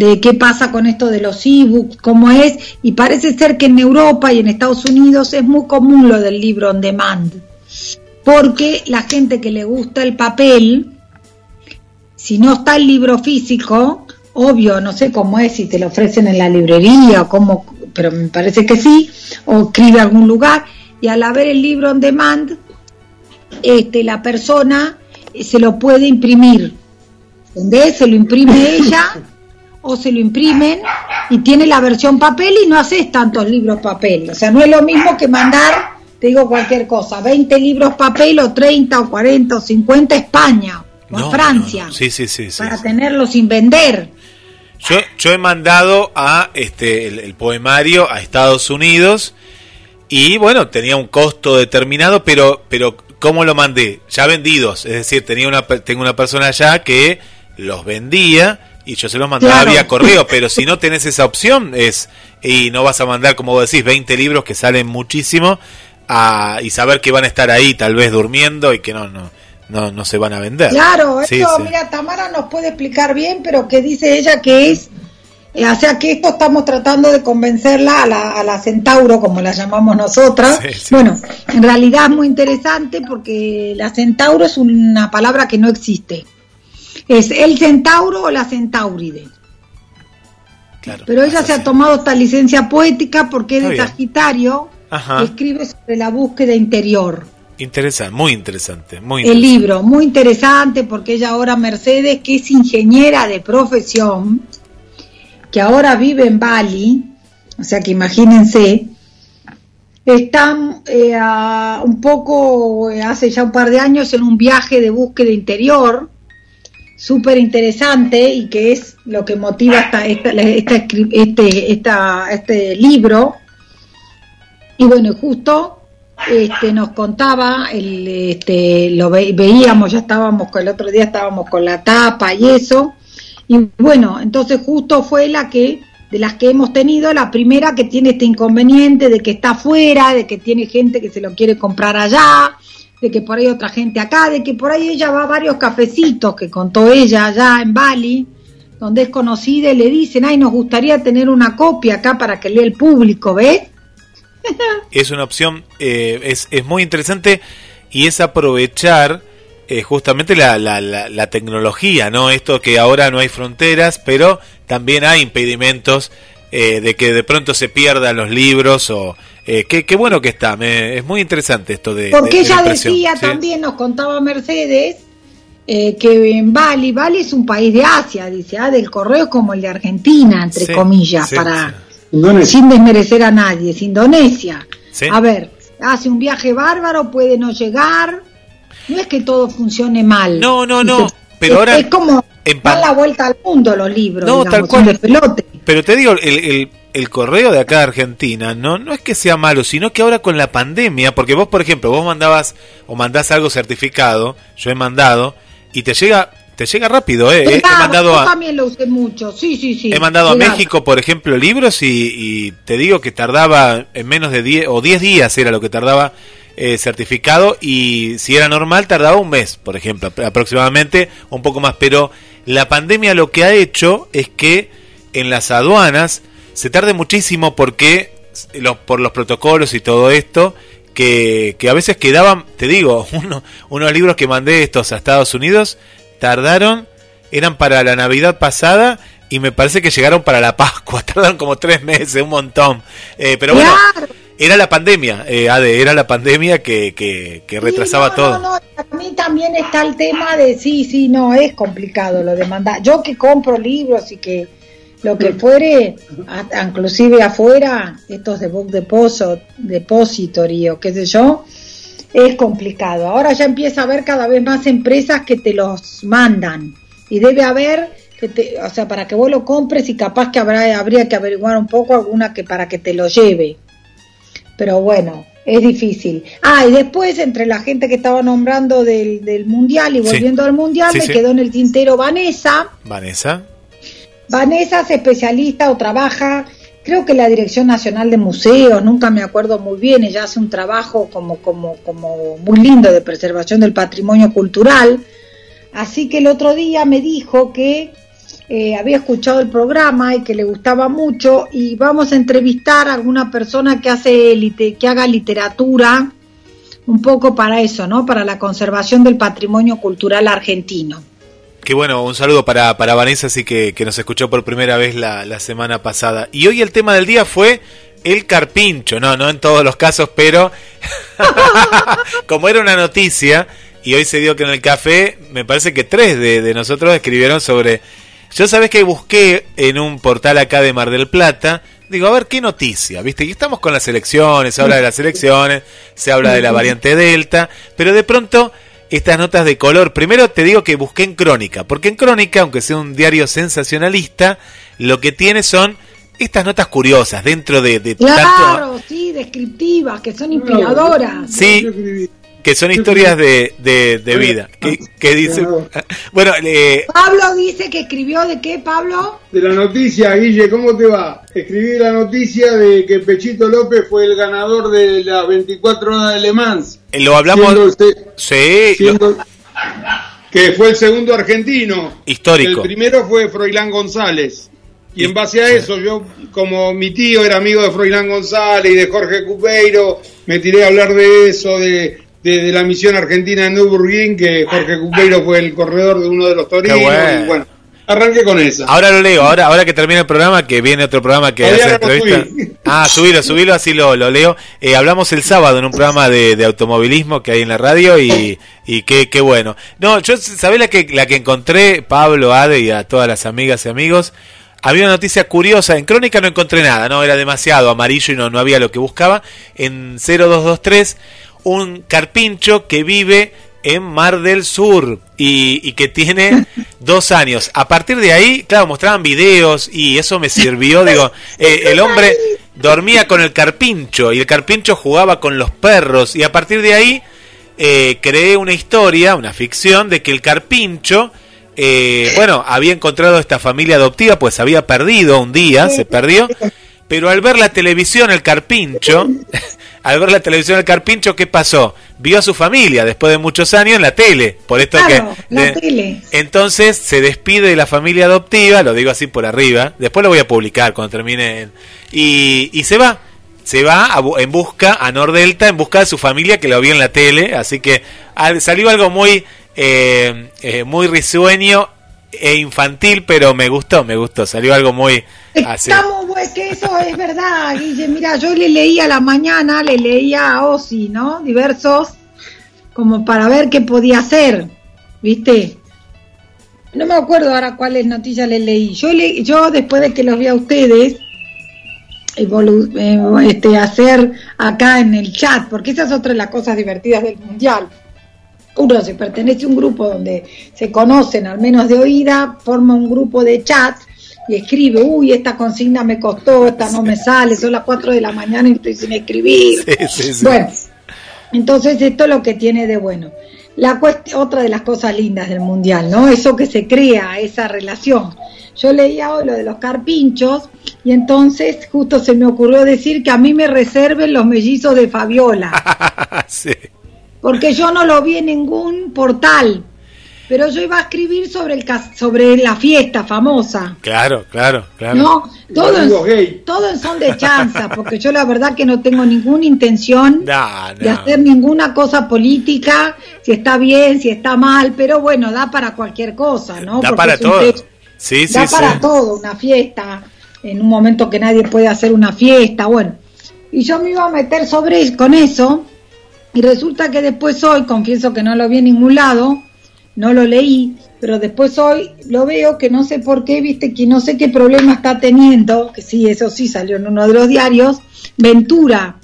de qué pasa con esto de los ebooks, cómo es, y parece ser que en Europa y en Estados Unidos es muy común lo del libro on demand, porque la gente que le gusta el papel, si no está el libro físico, obvio, no sé cómo es, si te lo ofrecen en la librería o cómo, pero me parece que sí, o escribe a algún lugar, y al haber el libro on demand, este, la persona eh, se lo puede imprimir. ¿Entendés? Se lo imprime ella o se lo imprimen y tiene la versión papel y no haces tantos libros papel. O sea, no es lo mismo que mandar, te digo cualquier cosa, 20 libros papel o 30 o 40 o 50 a España o No, a Francia no, no. Sí, sí, sí, sí, para tenerlos sin vender. Yo, yo he mandado a este el, el poemario a Estados Unidos y bueno, tenía un costo determinado, pero pero ¿cómo lo mandé? Ya vendidos, es decir, tenía una tengo una persona allá que los vendía y yo se los mandaba Claro. vía correo, pero si no tenés esa opción es y no vas a mandar como vos decís 20 libros que salen muchísimo a, y saber que van a estar ahí tal vez durmiendo y que no no no, no se van a vender. Claro, Sí, esto, sí. mira, Tamara nos puede explicar bien, pero que dice ella que es, eh, o sea, que esto estamos tratando de convencerla a la, a la centauro, como la llamamos nosotras. Sí. Bueno, en realidad es muy interesante porque la centauro es una palabra que no existe. Es el centauro o la centauride. Claro, Pero ella se ha tomado esta licencia poética porque es de. Sagitario, Ajá. y escribe sobre la búsqueda interior. Interesante, muy interesante, muy El interesante. libro, muy interesante porque ella ahora Mercedes, que es ingeniera de profesión, que ahora vive en Bali, o sea que imagínense, están eh, a- un poco, eh, hace ya un par de años, en un viaje de búsqueda interior, súper interesante y que es lo que motiva esta, esta, este, esta- este libro. Y bueno, justo este, nos contaba, el, este, lo ve- veíamos, ya estábamos, con- el otro día estábamos con la tapa y eso. Y bueno, entonces justo fue la que, de las que hemos tenido, la primera que tiene este inconveniente de que está afuera, de que tiene gente que se lo quiere comprar allá, de que por ahí otra gente acá, de que por ahí ella va a varios cafecitos que contó ella allá en Bali, donde es conocida y le dicen, ay, nos gustaría tener una copia acá para que lea el público, ¿ves? es una opción, eh, es, es muy interesante y es aprovechar eh, justamente la, la, la, la tecnología, ¿no? Esto que ahora no hay fronteras, pero también hay impedimentos eh, de que de pronto se pierdan los libros o... Eh, qué, qué bueno que está, me- es muy interesante esto de... Porque de- de la ella decía ¿sí? también, nos contaba Mercedes, eh, que en Bali, Bali es un país de Asia, dice, ah, del correo es como el de Argentina, entre Sí, comillas, sí, para Indonesia. sin desmerecer a nadie, es Indonesia. Sí. A ver, hace un viaje bárbaro, puede no llegar, no es que todo funcione mal. No, no, no, pero es, ahora es como en pan- la vuelta al mundo los libros, No, digamos, tal cual. son de pelote. Pero te digo, el, el, el correo de acá de Argentina no, no es que sea malo, sino que ahora con la pandemia, porque vos, por ejemplo, vos mandabas o mandás algo certificado, yo he mandado, y te llega te llega rápido, ¿eh? He- mandado yo a, también lo usé mucho, sí, sí, sí. he mandado a. México, por ejemplo, libros y, y te digo que tardaba en menos de 10 o 10 días era lo que tardaba eh, certificado y si era normal tardaba un mes, por ejemplo, ap- aproximadamente, un poco más, pero la pandemia lo que ha hecho es que en las aduanas se tarde muchísimo porque los, por los protocolos y todo esto que, que a veces quedaban, te digo, uno, unos libros que mandé estos a Estados Unidos tardaron, eran para la Navidad pasada y me parece que llegaron para la Pascua, tardaron como tres meses, un montón. Eh, pero bueno, era la pandemia, eh, Ade, era la pandemia que, que, que Sí, retrasaba no, todo. No, no, a mí también está el tema de sí, sí, no, es complicado lo de mandar. Yo que compro libros y que lo que fuere, a- inclusive afuera, estos de Book Deposit, Depository o qué sé yo, es complicado. Ahora ya empieza a haber cada vez más empresas que te los mandan y debe haber que te, o sea, para que vos lo compres y capaz que habrá habría que averiguar un poco alguna que para que te lo lleve pero bueno, es difícil. Ah, y después entre la gente que estaba nombrando del, del mundial y Sí. volviendo al mundial, Sí, me sí. quedó en el tintero Vanessa. Vanessa, Vanessa es especialista o trabaja, creo que la Dirección Nacional de Museos, nunca me acuerdo muy bien, ella hace un trabajo como, como, como muy lindo de preservación del patrimonio cultural. Así que el otro día me dijo que eh, había escuchado el programa y que le gustaba mucho y vamos a entrevistar a alguna persona que hace que haga literatura un poco para eso, ¿no? Para la conservación del patrimonio cultural argentino. Que bueno, un saludo para, para Vanessa, así que, que nos escuchó por primera vez la, la semana pasada. Y hoy el tema del día fue el carpincho, no, no en todos los casos, pero como era una noticia, y hoy se dio que en el café, me parece que tres de, de nosotros escribieron sobre... Yo sabes que busqué en un portal acá de Mar del Plata, digo, a ver qué noticia, viste, y estamos con las elecciones, se habla de las elecciones, se habla de la variante Delta, pero de pronto estas notas de color, primero te digo que busqué en Crónica, porque en Crónica, aunque sea un diario sensacionalista, lo que tiene son estas notas curiosas dentro de, de tanto... Claro, sí, descriptivas, que son inspiradoras. Sí. Que son historias de, de, de vida. Que, que dice... Bueno, eh, Pablo dice que escribió de qué, Pablo? De la noticia, Guille, ¿cómo te va? Escribí la noticia de que Pechito López fue el ganador de las 24 horas de Le Mans. lo hablamos... Siendo usted- Sí, lo- siendo- que fue el segundo argentino. Histórico. El primero fue Froilán González. Y en base a eso, yo, como mi tío era amigo de Froilán González y de Jorge Cupeiro, me tiré a hablar de eso, de, de, de la misión argentina en Nürburgring, que Jorge Cupeiro fue el corredor de uno de los torinos. bueno. Y bueno, arranqué con esa. Ahora lo leo, ahora, ahora que termina el programa, que viene otro programa que hace entrevista. subí. Ah, subilo, subilo, así lo, lo leo. Eh, hablamos el sábado en un programa de, de automovilismo que hay en la radio y, y qué, qué bueno. No, yo, ¿sabés la que, la que encontré, Pablo, Ade y a todas las amigas y amigos? había una noticia curiosa. En Crónica no encontré nada, no era demasiado amarillo y no, no había lo que buscaba. En 0223, un carpincho que vive en Mar del Sur y, y que tiene dos años. A partir de ahí, claro, mostraban videos y eso me sirvió. Digo, eh, el hombre dormía con el carpincho y el carpincho jugaba con los perros y a partir de ahí eh, creé una historia, una ficción de que el carpincho, eh, bueno, había encontrado esta familia adoptiva, pues había perdido un día, se perdió, pero al ver la televisión el carpincho, al ver la televisión el carpincho, ¿qué pasó? Vio a su familia después de muchos años en la tele, por esto Claro, que... la de- tele. entonces se despide de la familia adoptiva, lo digo así por arriba, después lo voy a publicar cuando termine, y, y se va, se va a en busca a Nordelta, en busca de su familia que lo vio en la tele, así que al- salió algo muy, eh, eh, muy risueño e infantil, pero me gustó, me gustó, salió algo muy así. Está muy bueno, que eso es verdad, Guille. Mira, yo le leía a la mañana, le leía a Osi, ¿no? Diversos, como para ver qué podía hacer, ¿viste? No me acuerdo ahora cuáles noticias le leí. Yo, le, yo después de que los vi a ustedes, eh, este, hacer acá en el chat, porque esa es otra de las cosas divertidas del mundial. Uno se pertenece a un grupo donde se conocen, al menos de oída, forma un grupo de chat y escribe, uy, esta consigna me costó, esta no me sale, son las 4 de la mañana y estoy sin escribir. Sí, sí, sí. Bueno, entonces esto es lo que tiene de bueno. La otra de las cosas lindas del mundial, ¿no? Eso que se crea, esa relación. Yo leía hoy lo de los carpinchos y entonces justo se me ocurrió decir que a mí me reserven los mellizos de Fabiola, Sí. porque yo no lo vi en ningún portal, pero yo iba a escribir sobre el cas- sobre la fiesta famosa. Claro, claro, claro. No, todo en, gay. todo en son de chanza, porque yo la verdad que no tengo ninguna intención No, de hacer ninguna cosa política, si está bien, si está mal, pero bueno, da para cualquier cosa, ¿no? Da Porque para todo. texto- Sí, sí, da sí. para todo, una fiesta, en un momento que nadie puede hacer una fiesta, bueno. Y yo me iba a meter sobre con eso, y resulta que después hoy, confieso que no lo vi en ningún lado, no lo leí, pero después hoy lo veo que no sé por qué, viste, que no sé qué problema está teniendo, que sí, eso sí salió en uno de los diarios, Ventura,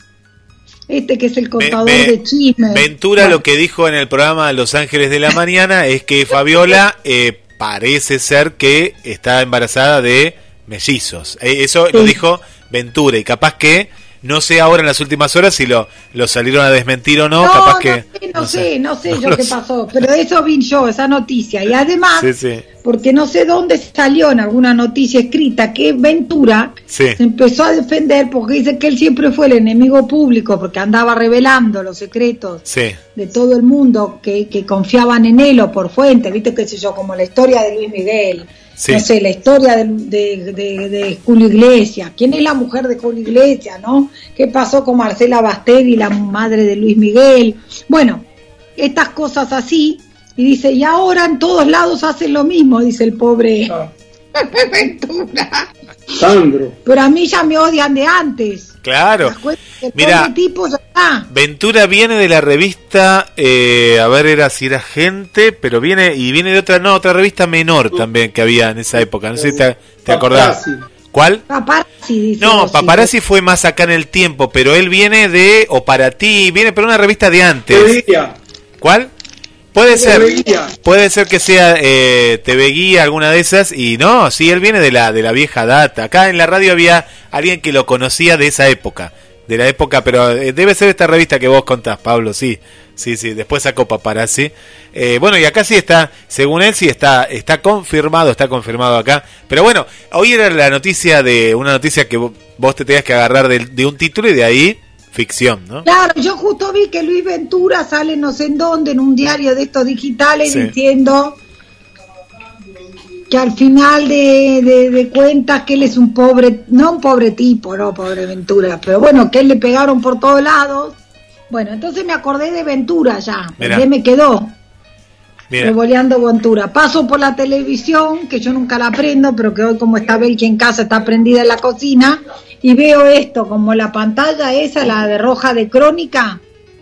este que es el contador de chismes. Ventura Bueno, lo que dijo en el programa Los Ángeles de la Mañana es que Fabiola eh, parece ser que está embarazada de mellizos. Eh, eso lo dijo Ventura y capaz que, no sé ahora en las últimas horas si lo, lo salieron a desmentir o no, No, capaz no que... sé, no, sé, no sé No yo qué sé. pasó, pero eso vi yo, esa noticia. Y además, Sí, sí. porque no sé dónde salió en alguna noticia escrita que Ventura Sí. se empezó a defender porque dice que él siempre fue el enemigo público porque andaba revelando los secretos de todo el mundo que, que confiaban en él o por fuente, viste qué sé yo, como la historia de Luis Miguel, Sí. no sé, la historia de, de, de- de Julio Iglesias, quién es la mujer de Julio Iglesias, ¿no? ¿Qué pasó con Marcela Basteri, la madre de Luis Miguel? Bueno, estas cosas así, y dice, y ahora en todos lados hacen lo mismo, dice el pobre Ah, Ventura. Sandro. Pero a mí ya me odian de antes. Claro. Mira, tipo ya está. Ventura viene de la revista, eh, a ver era si era gente, pero viene y viene de otra, no, otra revista menor también que había en esa época. No sé si te, te acordás. Paparazzi. ¿Cuál? Paparazzi, dice No. Paparazzi fue más acá en el tiempo, pero él viene de, o para ti, viene por una revista de Te antes. diría. ¿Cuál? Puede ser, puede ser que sea eh, TV Guía, alguna de esas, y no, sí, él viene de la, de la vieja data. Acá en la radio había alguien que lo conocía de esa época, de la época, pero eh, debe ser esta revista que vos contás, Pablo, sí, sí, sí, después sacó Paparazzi. Eh, bueno, y acá sí está, según él sí está, está confirmado, está confirmado acá. Pero bueno, hoy era la noticia de, una noticia que vo- vos te tenías que agarrar de, de un título y de ahí ficción, ¿no? Claro, yo justo vi que Luis Ventura sale no sé en dónde, en un diario de estos digitales, Sí. diciendo que al final de, de- de cuentas que él es un pobre, no un pobre tipo, no pobre Ventura, pero bueno, que él le pegaron por todos lados. Bueno, entonces me acordé de Ventura ya. ¿qué me quedó? Revoleando Ventura. Paso por la televisión, que yo nunca la prendo, pero que hoy como está Belki en casa, está prendida en la cocina, y veo esto, como la pantalla esa, la de roja de crónica,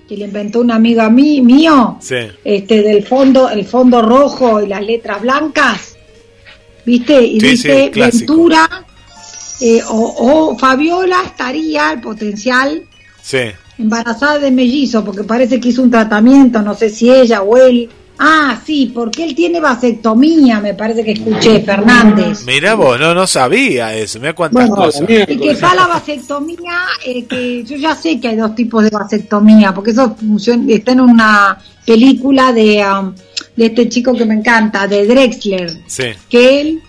que le inventó una amiga mí, mío, sí. este, del fondo, el fondo rojo y las letras blancas. ¿viste? Y Sí, dice sí. Ventura eh, o, o Fabiola estaría el potencial embarazada de mellizo, porque parece que hizo un tratamiento, no sé si ella o él. Ah, sí, porque él tiene vasectomía, me parece que escuché, Fernández. Mira vos, no, no sabía eso. Mira cuántas Bueno, cosas. Y que está la vasectomía, eh, que yo ya sé que hay dos tipos de vasectomía, porque eso funciona, está en una película de, um, de este chico que me encanta, de Drexler, Sí. que él,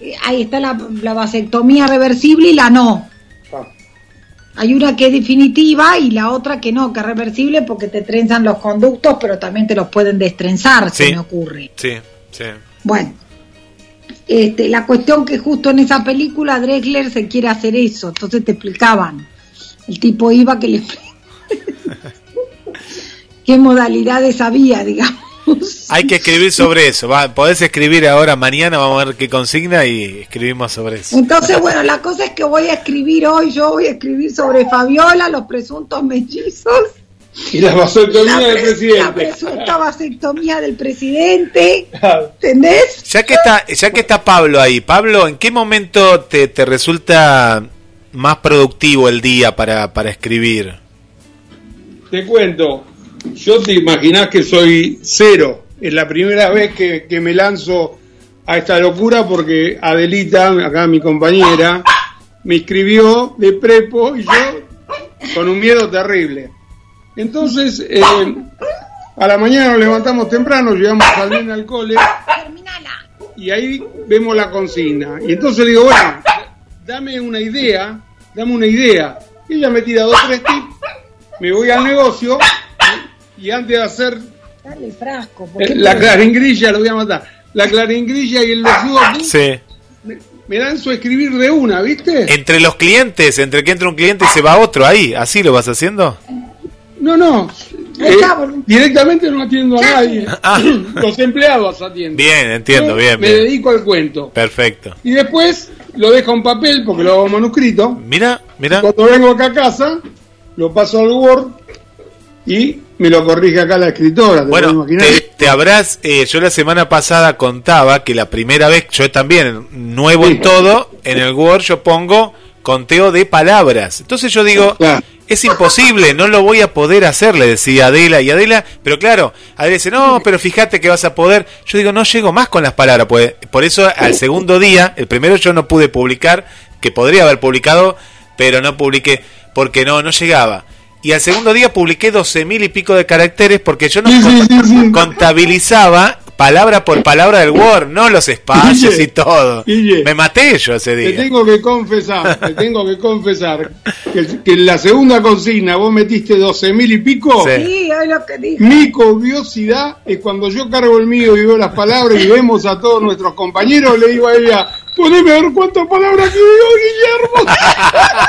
eh, ahí está la, la vasectomía reversible y la no. Hay una que es definitiva y la otra que no, que es reversible porque te trenzan los conductos, pero también te los pueden destrenzar, Sí. se me ocurre. Sí, sí. Bueno, este, la cuestión que justo en esa película Drexler se quiere hacer eso, entonces te explicaban. El tipo iba que le qué modalidades había, digamos. Hay que escribir sobre eso. Va, podés escribir ahora, mañana, vamos a ver qué consigna y escribimos sobre eso. Entonces, bueno, la cosa es que voy a escribir hoy, yo voy a escribir sobre Fabiola, los presuntos mellizos, Y la vasectomía la, del pre- la presidente. presunta vasectomía del presidente, ¿entendés? Ya que está, ya que está Pablo ahí, Pablo, ¿en qué momento te, te resulta más productivo el día para, para escribir? Te cuento, yo te imaginás que soy cero. Es la primera vez que, que me lanzo a esta locura porque Adelita, acá mi compañera, me escribió de prepo y yo con un miedo terrible. Entonces, eh, a la mañana nos levantamos temprano, llevamos al nene al cole y ahí vemos la consigna. Y entonces le digo, bueno, dame una idea, dame una idea. Y ella me tira dos, tres tips, me voy al negocio y antes de hacer Dale frasco, ¿por qué la claringrilla, lo voy a matar, la claringrilla y el locutor, Sí. me, me lanzo a escribir de una, ¿viste? Entre los clientes, entre que entra un cliente y se va otro ahí, ¿así lo vas haciendo? No, no, Ahí eh, está, boludo. directamente no atiendo a nadie, Ah. los empleados atienden. Bien, entiendo, Yo bien, Me bien. dedico al cuento. Perfecto. Y después lo dejo en papel porque lo hago manuscrito. Mira, mira. Cuando vengo acá a casa, lo paso al Word y me lo corrige acá la escritora. ¿te Bueno, te, te habrás, eh, yo la semana pasada contaba que la primera vez, yo también, nuevo Sí. en todo, en el Word yo pongo conteo de palabras. Entonces yo digo, Claro. es imposible, no lo voy a poder hacer, le decía Adela. Y Adela, pero claro, Adela dice, no, pero fíjate que vas a poder. Yo digo, no llego más con las palabras. Pues, por eso al segundo día, el primero yo no pude publicar, que podría haber publicado, pero no publiqué, porque no, no llegaba. Y al segundo día publiqué doce mil y pico de caracteres porque yo no Sí, sí, sí, sí. contabilizaba palabra por palabra del Word, no los espacios y todo. Guille. Me maté yo ese Te día. tengo que confesar, te tengo que confesar que, que en la segunda consigna vos metiste 12 mil y pico. Sí. Sí, es lo que dije. Mi curiosidad es cuando yo cargo el mío y veo las palabras y vemos a todos nuestros compañeros, le digo a ella, poneme a ver cuántas palabras que digo, Guillermo.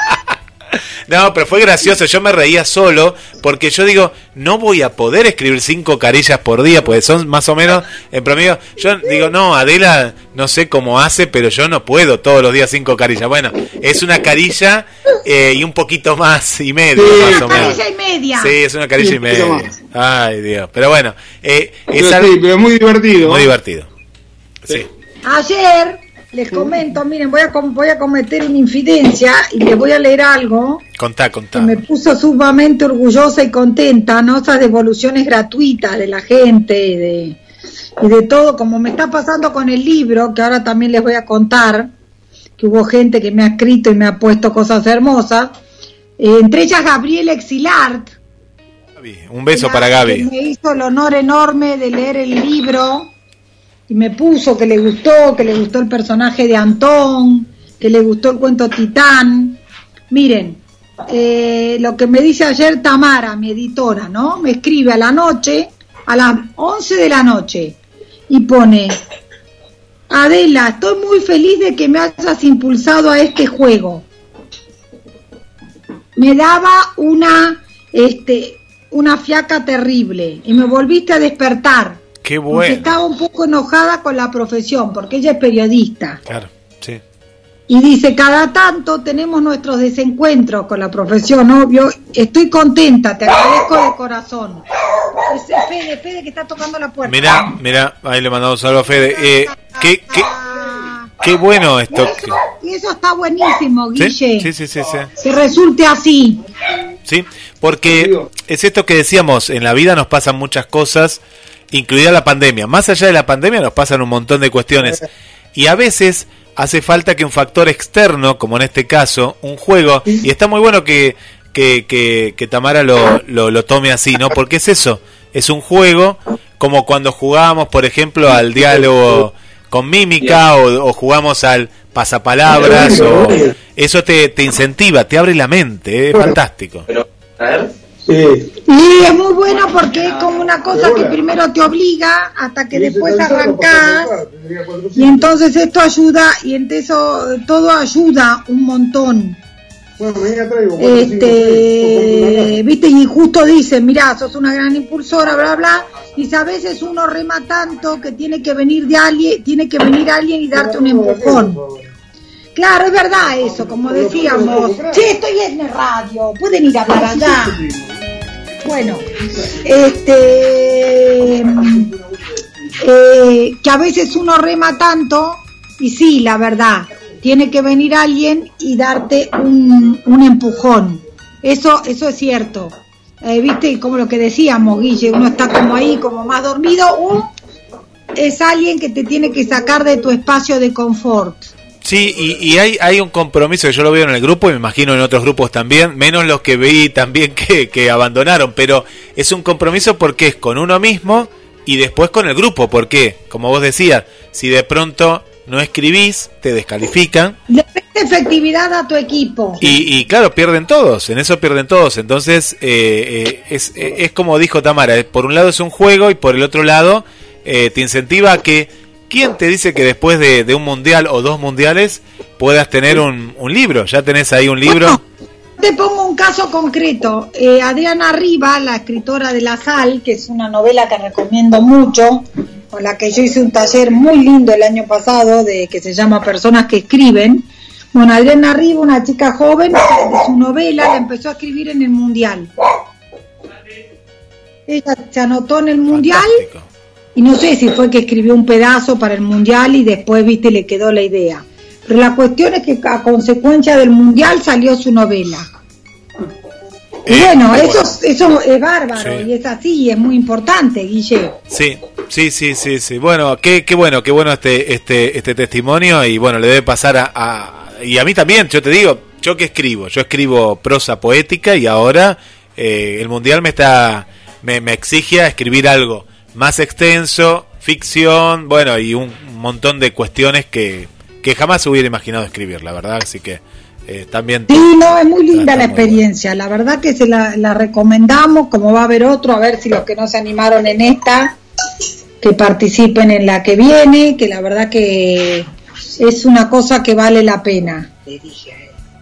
No, pero fue gracioso, yo me reía solo porque yo digo, no voy a poder escribir cinco carillas por día, pues son más o menos en promedio. Yo digo, no, Adela no sé cómo hace, pero yo no puedo todos los días cinco carillas. Bueno, es una carilla eh, y un poquito más y medio, Sí, más o menos. Carilla y media. Sí, es una carilla Sí, y media. más. Ay, Dios. Pero bueno, eh, es Pero algo sí, pero muy divertido. muy divertido. Sí. Ayer les comento, miren, voy a, voy a cometer una infidencia y les voy a leer algo Contá, que contá. me puso sumamente orgullosa y contenta, ¿no? Esas devoluciones gratuitas de la gente y de, y de todo, como me está pasando con el libro, que ahora también les voy a contar, que hubo gente que me ha escrito y me ha puesto cosas hermosas, eh, entre ellas Gabriela Exilart, Gaby, Un beso para que Gaby. Me hizo el honor enorme de leer el libro y me puso que le gustó, que le gustó el personaje de Antón, que le gustó el cuento Titán. Miren, eh, lo que me dice ayer Tamara, mi editora, ¿no? Me escribe a la noche, a las 11 de la noche, y pone, Adela, estoy muy feliz de que me hayas impulsado a este juego. Me daba una, este, una fiaca terrible y me volviste a despertar. Qué Porque bueno. estaba un poco enojada con la profesión, porque ella es periodista. Claro, sí. Y dice, cada tanto tenemos nuestros desencuentros con la profesión, obvio. Estoy contenta, te agradezco de corazón. Es Fede, Fede que está tocando la puerta. Mira, mira, ahí le mandamos algo a Fede. Eh, ¿qué, qué, qué bueno esto. Eso, y eso está buenísimo, ¿Sí? Guille. sí, sí, sí, sí. Que resulte así. Sí, porque es esto que decíamos, en la vida nos pasan muchas cosas, incluida la pandemia. Más allá de la pandemia nos pasan un montón de cuestiones. Y a veces hace falta que un factor externo, como en este caso, un juego, y está muy bueno que, que, que, que Tamara lo, lo, lo tome así, ¿no? Porque es eso, es un juego, como cuando jugábamos, por ejemplo, al diálogo con mímica o, o jugamos al pasapalabras, o eso te, te incentiva, te abre la mente, es fantástico. Sí. Y es muy bueno porque es como una cosa que primero te obliga hasta que después arrancás. Y entonces esto ayuda, y entonces eso, todo ayuda un montón. Este, viste, y justo dicen, mirá, sos una gran impulsora, bla, bla, y a veces uno rema tanto que tiene que venir de alguien, tiene que venir alguien y darte un empujón. Claro, es verdad eso, como decíamos. Che, estoy en la radio, pueden ir a hablar allá. Bueno, este, eh, que a veces uno rema tanto, y sí, la verdad, tiene que venir alguien y darte un, un empujón. Eso, eso es cierto. Eh, Viste, como lo que decíamos, Guille, uno está como ahí, como más dormido, o es alguien que te tiene que sacar de tu espacio de confort. Sí, y, y hay, hay un compromiso que yo lo veo en el grupo y me imagino en otros grupos también, menos los que vi también que, que abandonaron, pero es un compromiso porque es con uno mismo y después con el grupo, porque, como vos decías, si de pronto no escribís, te descalifican Le efectividad a tu equipo. y, y claro, pierden todos, en eso pierden todos, entonces eh, eh, es, eh, es como dijo Tamara, eh, por un lado es un juego y por el otro lado eh, te incentiva a que, ¿quién te dice que después de, de un mundial o dos mundiales puedas tener un, un libro? Ya tenés ahí un libro. Bueno, te pongo un caso concreto. Eh, Adriana Riva, la escritora de La Sal, que es una novela que recomiendo mucho, con la que yo hice un taller muy lindo el año pasado, de que se llama Personas que escriben. Bueno, Adriana Riva, una chica joven, de su novela la empezó a escribir en el Mundial. Ella se anotó en el Mundial Fantástico. Y no sé si fue que escribió un pedazo para el mundial y después, viste, le quedó la idea. Pero la cuestión es que a consecuencia del mundial salió su novela. Y Eh, bueno, eso, eso es bárbaro Sí. y es así y es muy importante, Guille. Sí, sí, sí, sí, sí. Bueno, qué, qué bueno, qué bueno este, este, este testimonio y bueno, le debe pasar a, a- y a mí también. Yo te digo, yo que escribo, yo escribo prosa poética y ahora eh, el mundial me está, me, me exige a escribir algo más extenso, ficción, bueno y un montón de cuestiones que, que jamás hubiera imaginado escribir, la verdad. Así que eh, también. Sí, no, es muy linda la experiencia. La verdad que se la, la recomendamos, como va a haber otro, a ver si los que no se animaron en esta, que participen en la que viene, que la verdad que es una cosa que vale la pena.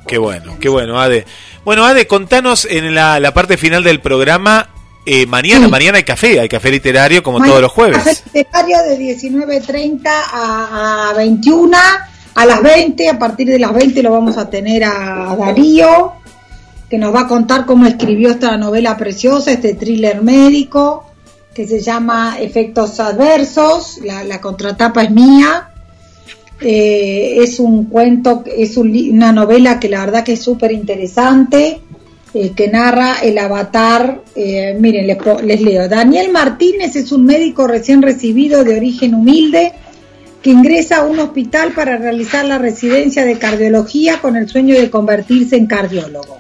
Qué bueno, qué bueno, Ade. Bueno, Ade, contanos en la, la parte final del programa. Eh, mañana, Sí. mañana hay café, hay café literario como Mañana todos los jueves. Café literario de 19.30 a, a 21, a las 20, a partir de las 20 lo vamos a tener a Darío, que nos va a contar cómo escribió esta novela preciosa, este thriller médico, que se llama Efectos Adversos, la, la contratapa es mía. Eh, es un cuento, es un una novela que la verdad que es súper interesante, eh, que narra el avatar. eh, miren, les, les leo. Daniel Martínez es un médico recién recibido de origen humilde que ingresa a un hospital para realizar la residencia de cardiología con el sueño de convertirse en cardiólogo.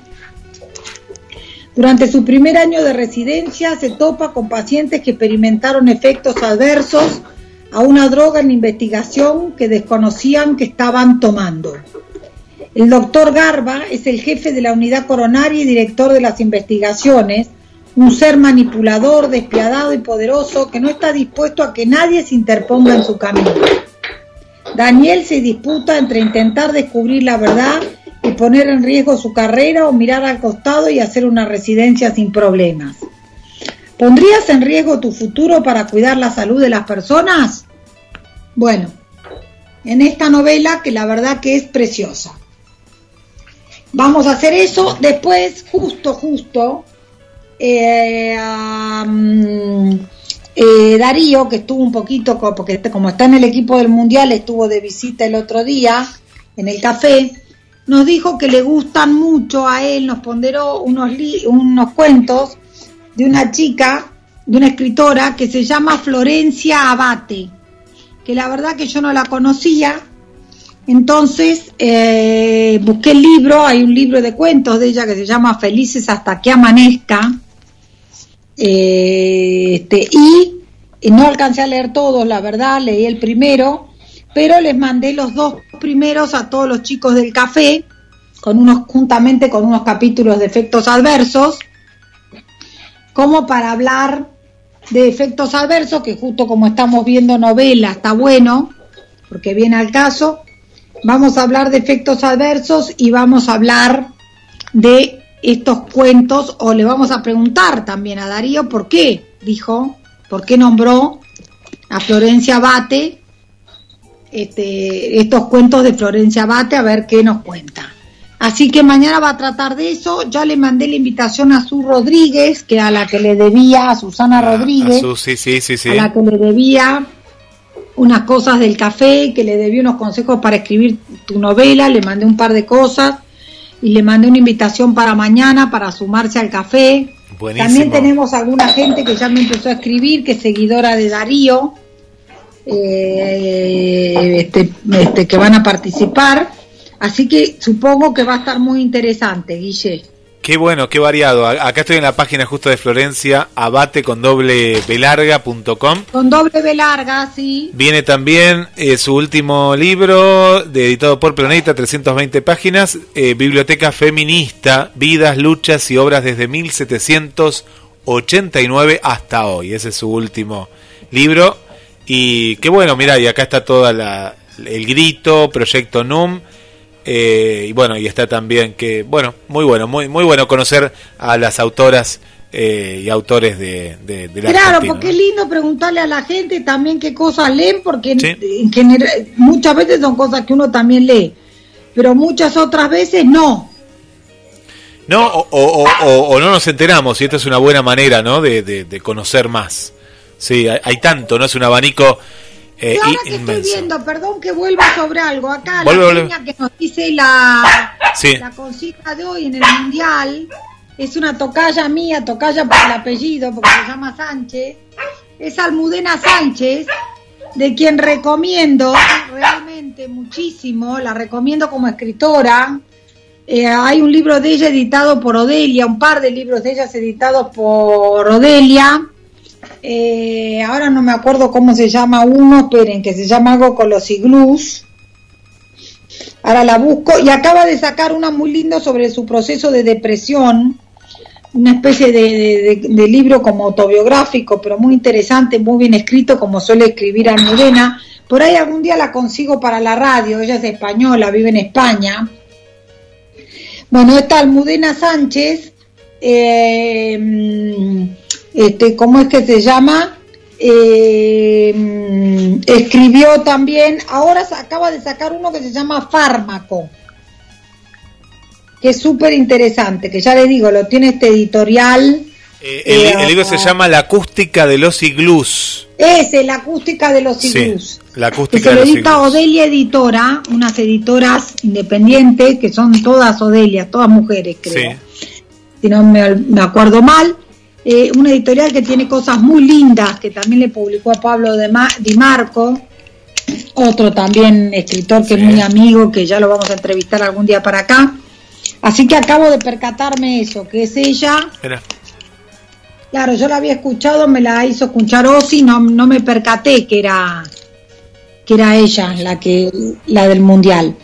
Durante su primer año de residencia se topa con pacientes que experimentaron efectos adversos a una droga en investigación que desconocían que estaban tomando. El doctor Garba es el jefe de la unidad coronaria y director de las investigaciones, un ser manipulador, despiadado y poderoso que no está dispuesto a que nadie se interponga en su camino. Daniel se disputa entre intentar descubrir la verdad y poner en riesgo su carrera o mirar al costado y hacer una residencia sin problemas. ¿Pondrías en riesgo tu futuro para cuidar la salud de las personas? Bueno, en esta novela que la verdad que es preciosa. Vamos a hacer eso. Después, justo, justo, eh, eh, Darío, que estuvo un poquito, porque como está en el equipo del Mundial, estuvo de visita el otro día en el café, nos dijo que le gustan mucho a él, nos ponderó unos, li- unos cuentos de una chica, de una escritora que se llama Florencia Abate, que la verdad que yo no la conocía, entonces eh, busqué el libro, hay un libro de cuentos de ella que se llama Felices hasta que amanezca, eh, este, y, y no alcancé a leer todos, la verdad, leí el primero, pero les mandé los dos primeros a todos los chicos del café, con unos, juntamente con unos capítulos de efectos adversos, como para hablar de efectos adversos, que justo como estamos viendo novela, está bueno, porque viene al caso. Vamos a hablar de efectos adversos y vamos a hablar de estos cuentos, o le vamos a preguntar también a Darío por qué dijo, por qué nombró a Florencia Bate, este, estos cuentos de Florencia Bate, a ver qué nos cuenta. Así que mañana va a tratar de eso. Ya le mandé la invitación a Su Rodríguez, que a la que le debía, a Susana Rodríguez, A su- sí, sí, sí, sí. a la que le debía unas cosas del café, que le debía unos consejos para escribir tu novela, le mandé un par de cosas y le mandé una invitación para mañana para sumarse al café. Buenísimo. También tenemos alguna gente que ya me empezó a escribir, que es seguidora de Darío, eh, este, este, que van a participar. Así que supongo que va a estar muy interesante, Guille. Qué bueno, qué variado. Acá estoy en la página justo de Florencia, abate con doble belarga.com. Con doble B larga, sí. Viene también eh, su último libro, de- editado por Planeta, 320 páginas, eh, Biblioteca Feminista, Vidas, Luchas y Obras desde 1789 hasta hoy. Ese es su último libro. Y qué bueno, mira, y acá está toda la, el grito, Proyecto NUM. Eh, y bueno, y está también que, bueno, muy bueno, muy, muy bueno conocer a las autoras eh, y autores de, de, de la Claro, Argentina, porque ¿no? es lindo preguntarle a la gente también qué cosas leen, porque en- Sí. en general, muchas veces son cosas que uno también lee, pero muchas otras veces no. No, o, o- o- o- no nos enteramos, y esta es una buena manera, ¿no? De, de- de conocer más. Sí, hay, hay tanto, ¿no? Es un abanico eh, y ahora que estoy viendo, perdón que vuelva sobre algo, acá Vuelve, la niña que nos dice la, Sí. la consigna de hoy en el Mundial es una tocaya mía, tocaya por el apellido, porque se llama Sánchez, es Almudena Sánchez, de quien recomiendo realmente muchísimo, la recomiendo como escritora. Eh, hay un libro de ella editado por Odelia, un par de libros de ellas editados por Odelia. Eh, ahora no me acuerdo cómo se llama uno, esperen, que se llama algo con los iglús. Ahora la busco y acaba de sacar una muy lindo sobre su proceso de depresión, una especie de, libro como autobiográfico, pero muy interesante, muy bien escrito, como suele escribir Almudena. Por ahí algún día la consigo para la radio, ella es española, vive en España. Bueno, esta Almudena Sánchez, eh, este, ¿cómo es que se llama? Eh, escribió también, ahora se acaba de sacar uno que se llama Fármaco, que es súper interesante, que ya le digo, lo tiene este editorial. Eh, el, Eh, el libro se ah. llama La acústica de los iglús. Ese, la acústica de los Sí, iglús. La que acústica se de lo los edita. Odelia Editora, unas editoras independientes que son todas Odelias, todas mujeres, creo. Sí. Si no me acuerdo mal. Eh, una editorial que tiene cosas muy lindas, que también le publicó a Pablo de Ma- Di Marco, otro también escritor que Sí. es muy amigo, que ya lo vamos a entrevistar algún día para acá. Así que acabo de percatarme eso, que es ella. Claro, yo la había escuchado, me la hizo escuchar Ozzy, no, no me percaté que era que era ella la que la del mundial.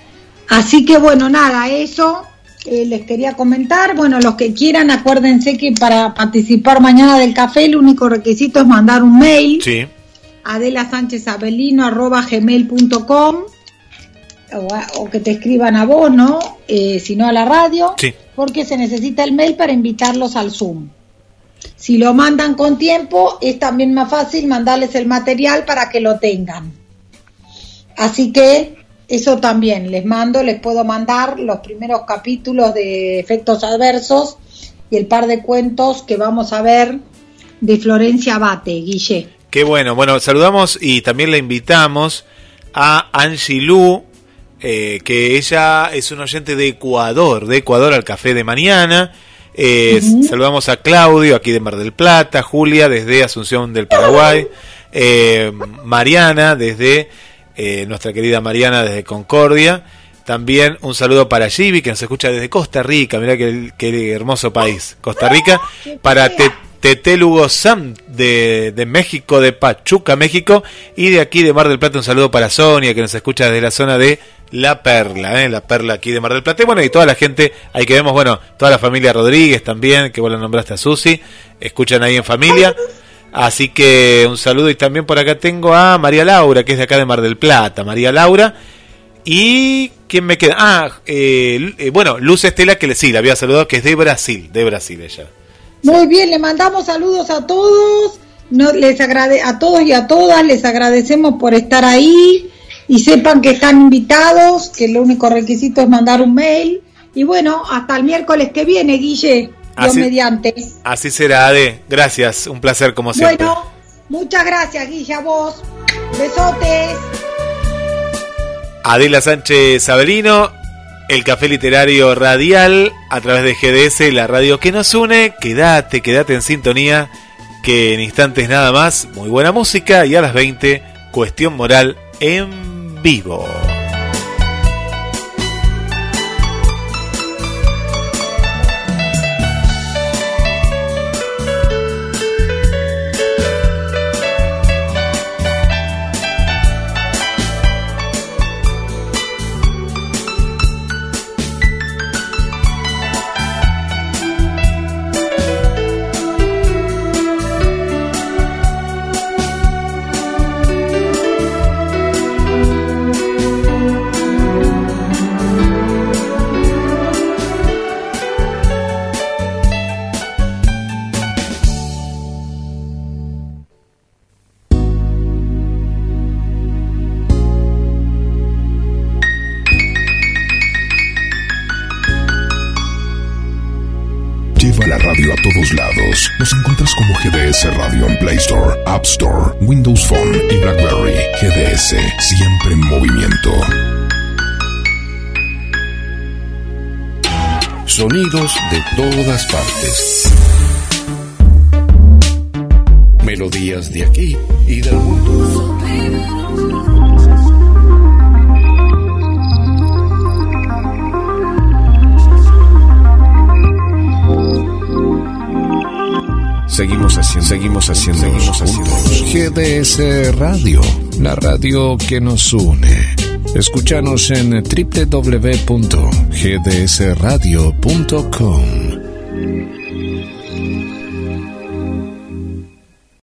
Así que bueno, nada, eso eh, les quería comentar. Bueno, los que quieran, acuérdense que para participar mañana del café, el único requisito es mandar un mail sí. Adela Sánchez Abelino arroba gmail.com o, que te escriban a vos, ¿no? Eh, si no a la radio, Sí. porque se necesita el mail para invitarlos al Zoom. Si lo mandan con tiempo, es también más fácil mandarles el material para que lo tengan. Así que eso también, les mando, les puedo mandar los primeros capítulos de efectos adversos y el par de cuentos que vamos a ver de Florencia Bate, Guille. Qué bueno. Bueno, saludamos y también le invitamos a Angie Lu, eh, que ella es un oyente de Ecuador, de Ecuador al café de mañana. Eh, Saludamos a Claudio, aquí de Mar del Plata, Julia, desde Asunción del Paraguay, eh, Mariana, desde eh, nuestra querida Mariana, desde Concordia. También un saludo para Givi, que nos escucha desde Costa Rica, mira qué, qué hermoso país, Costa Rica. Para Te- Tete Lugo Sam de, de México, de Pachuca, México. Y de aquí de Mar del Plata un saludo para Sonia, que nos escucha desde la zona de La Perla, ¿eh? La Perla aquí de Mar del Plata. Y bueno, y toda la gente, ahí que vemos, bueno, toda la familia Rodríguez también, que vos la nombraste a Susi, escuchan ahí en familia. Así que un saludo y también por acá tengo a María Laura, que es de acá de Mar del Plata. María Laura. Y ¿quién me queda? Ah, eh, eh, bueno, Luz Estela, que sí, la había saludado, que es de Brasil, de Brasil ella. Muy bien, le mandamos saludos a todos, les agrade a todos y a todas, les agradecemos por estar ahí y sepan que están invitados, que el único requisito es mandar un mail. Y bueno, hasta el miércoles que viene, Guille, Dios Así- mediante. Así será, Ade. Gracias, un placer como siempre. Bueno, muchas gracias, Guille, a vos. Besotes. Adela Sánchez Saberino, el Café Literario Radial, a través de GDS, la radio que nos une. Quédate, quédate en sintonía, que en instantes nada más, muy buena música y a las 20, Cuestión Moral en vivo. Windows Phone y BlackBerry. GDS, siempre en movimiento. Sonidos de todas partes. Melodías de aquí y del mundo. Seguimos haciendo, seguimos haciendo, seguimos juntos. GDS Radio, la radio que nos une. Escúchanos en www.gdsradio.com.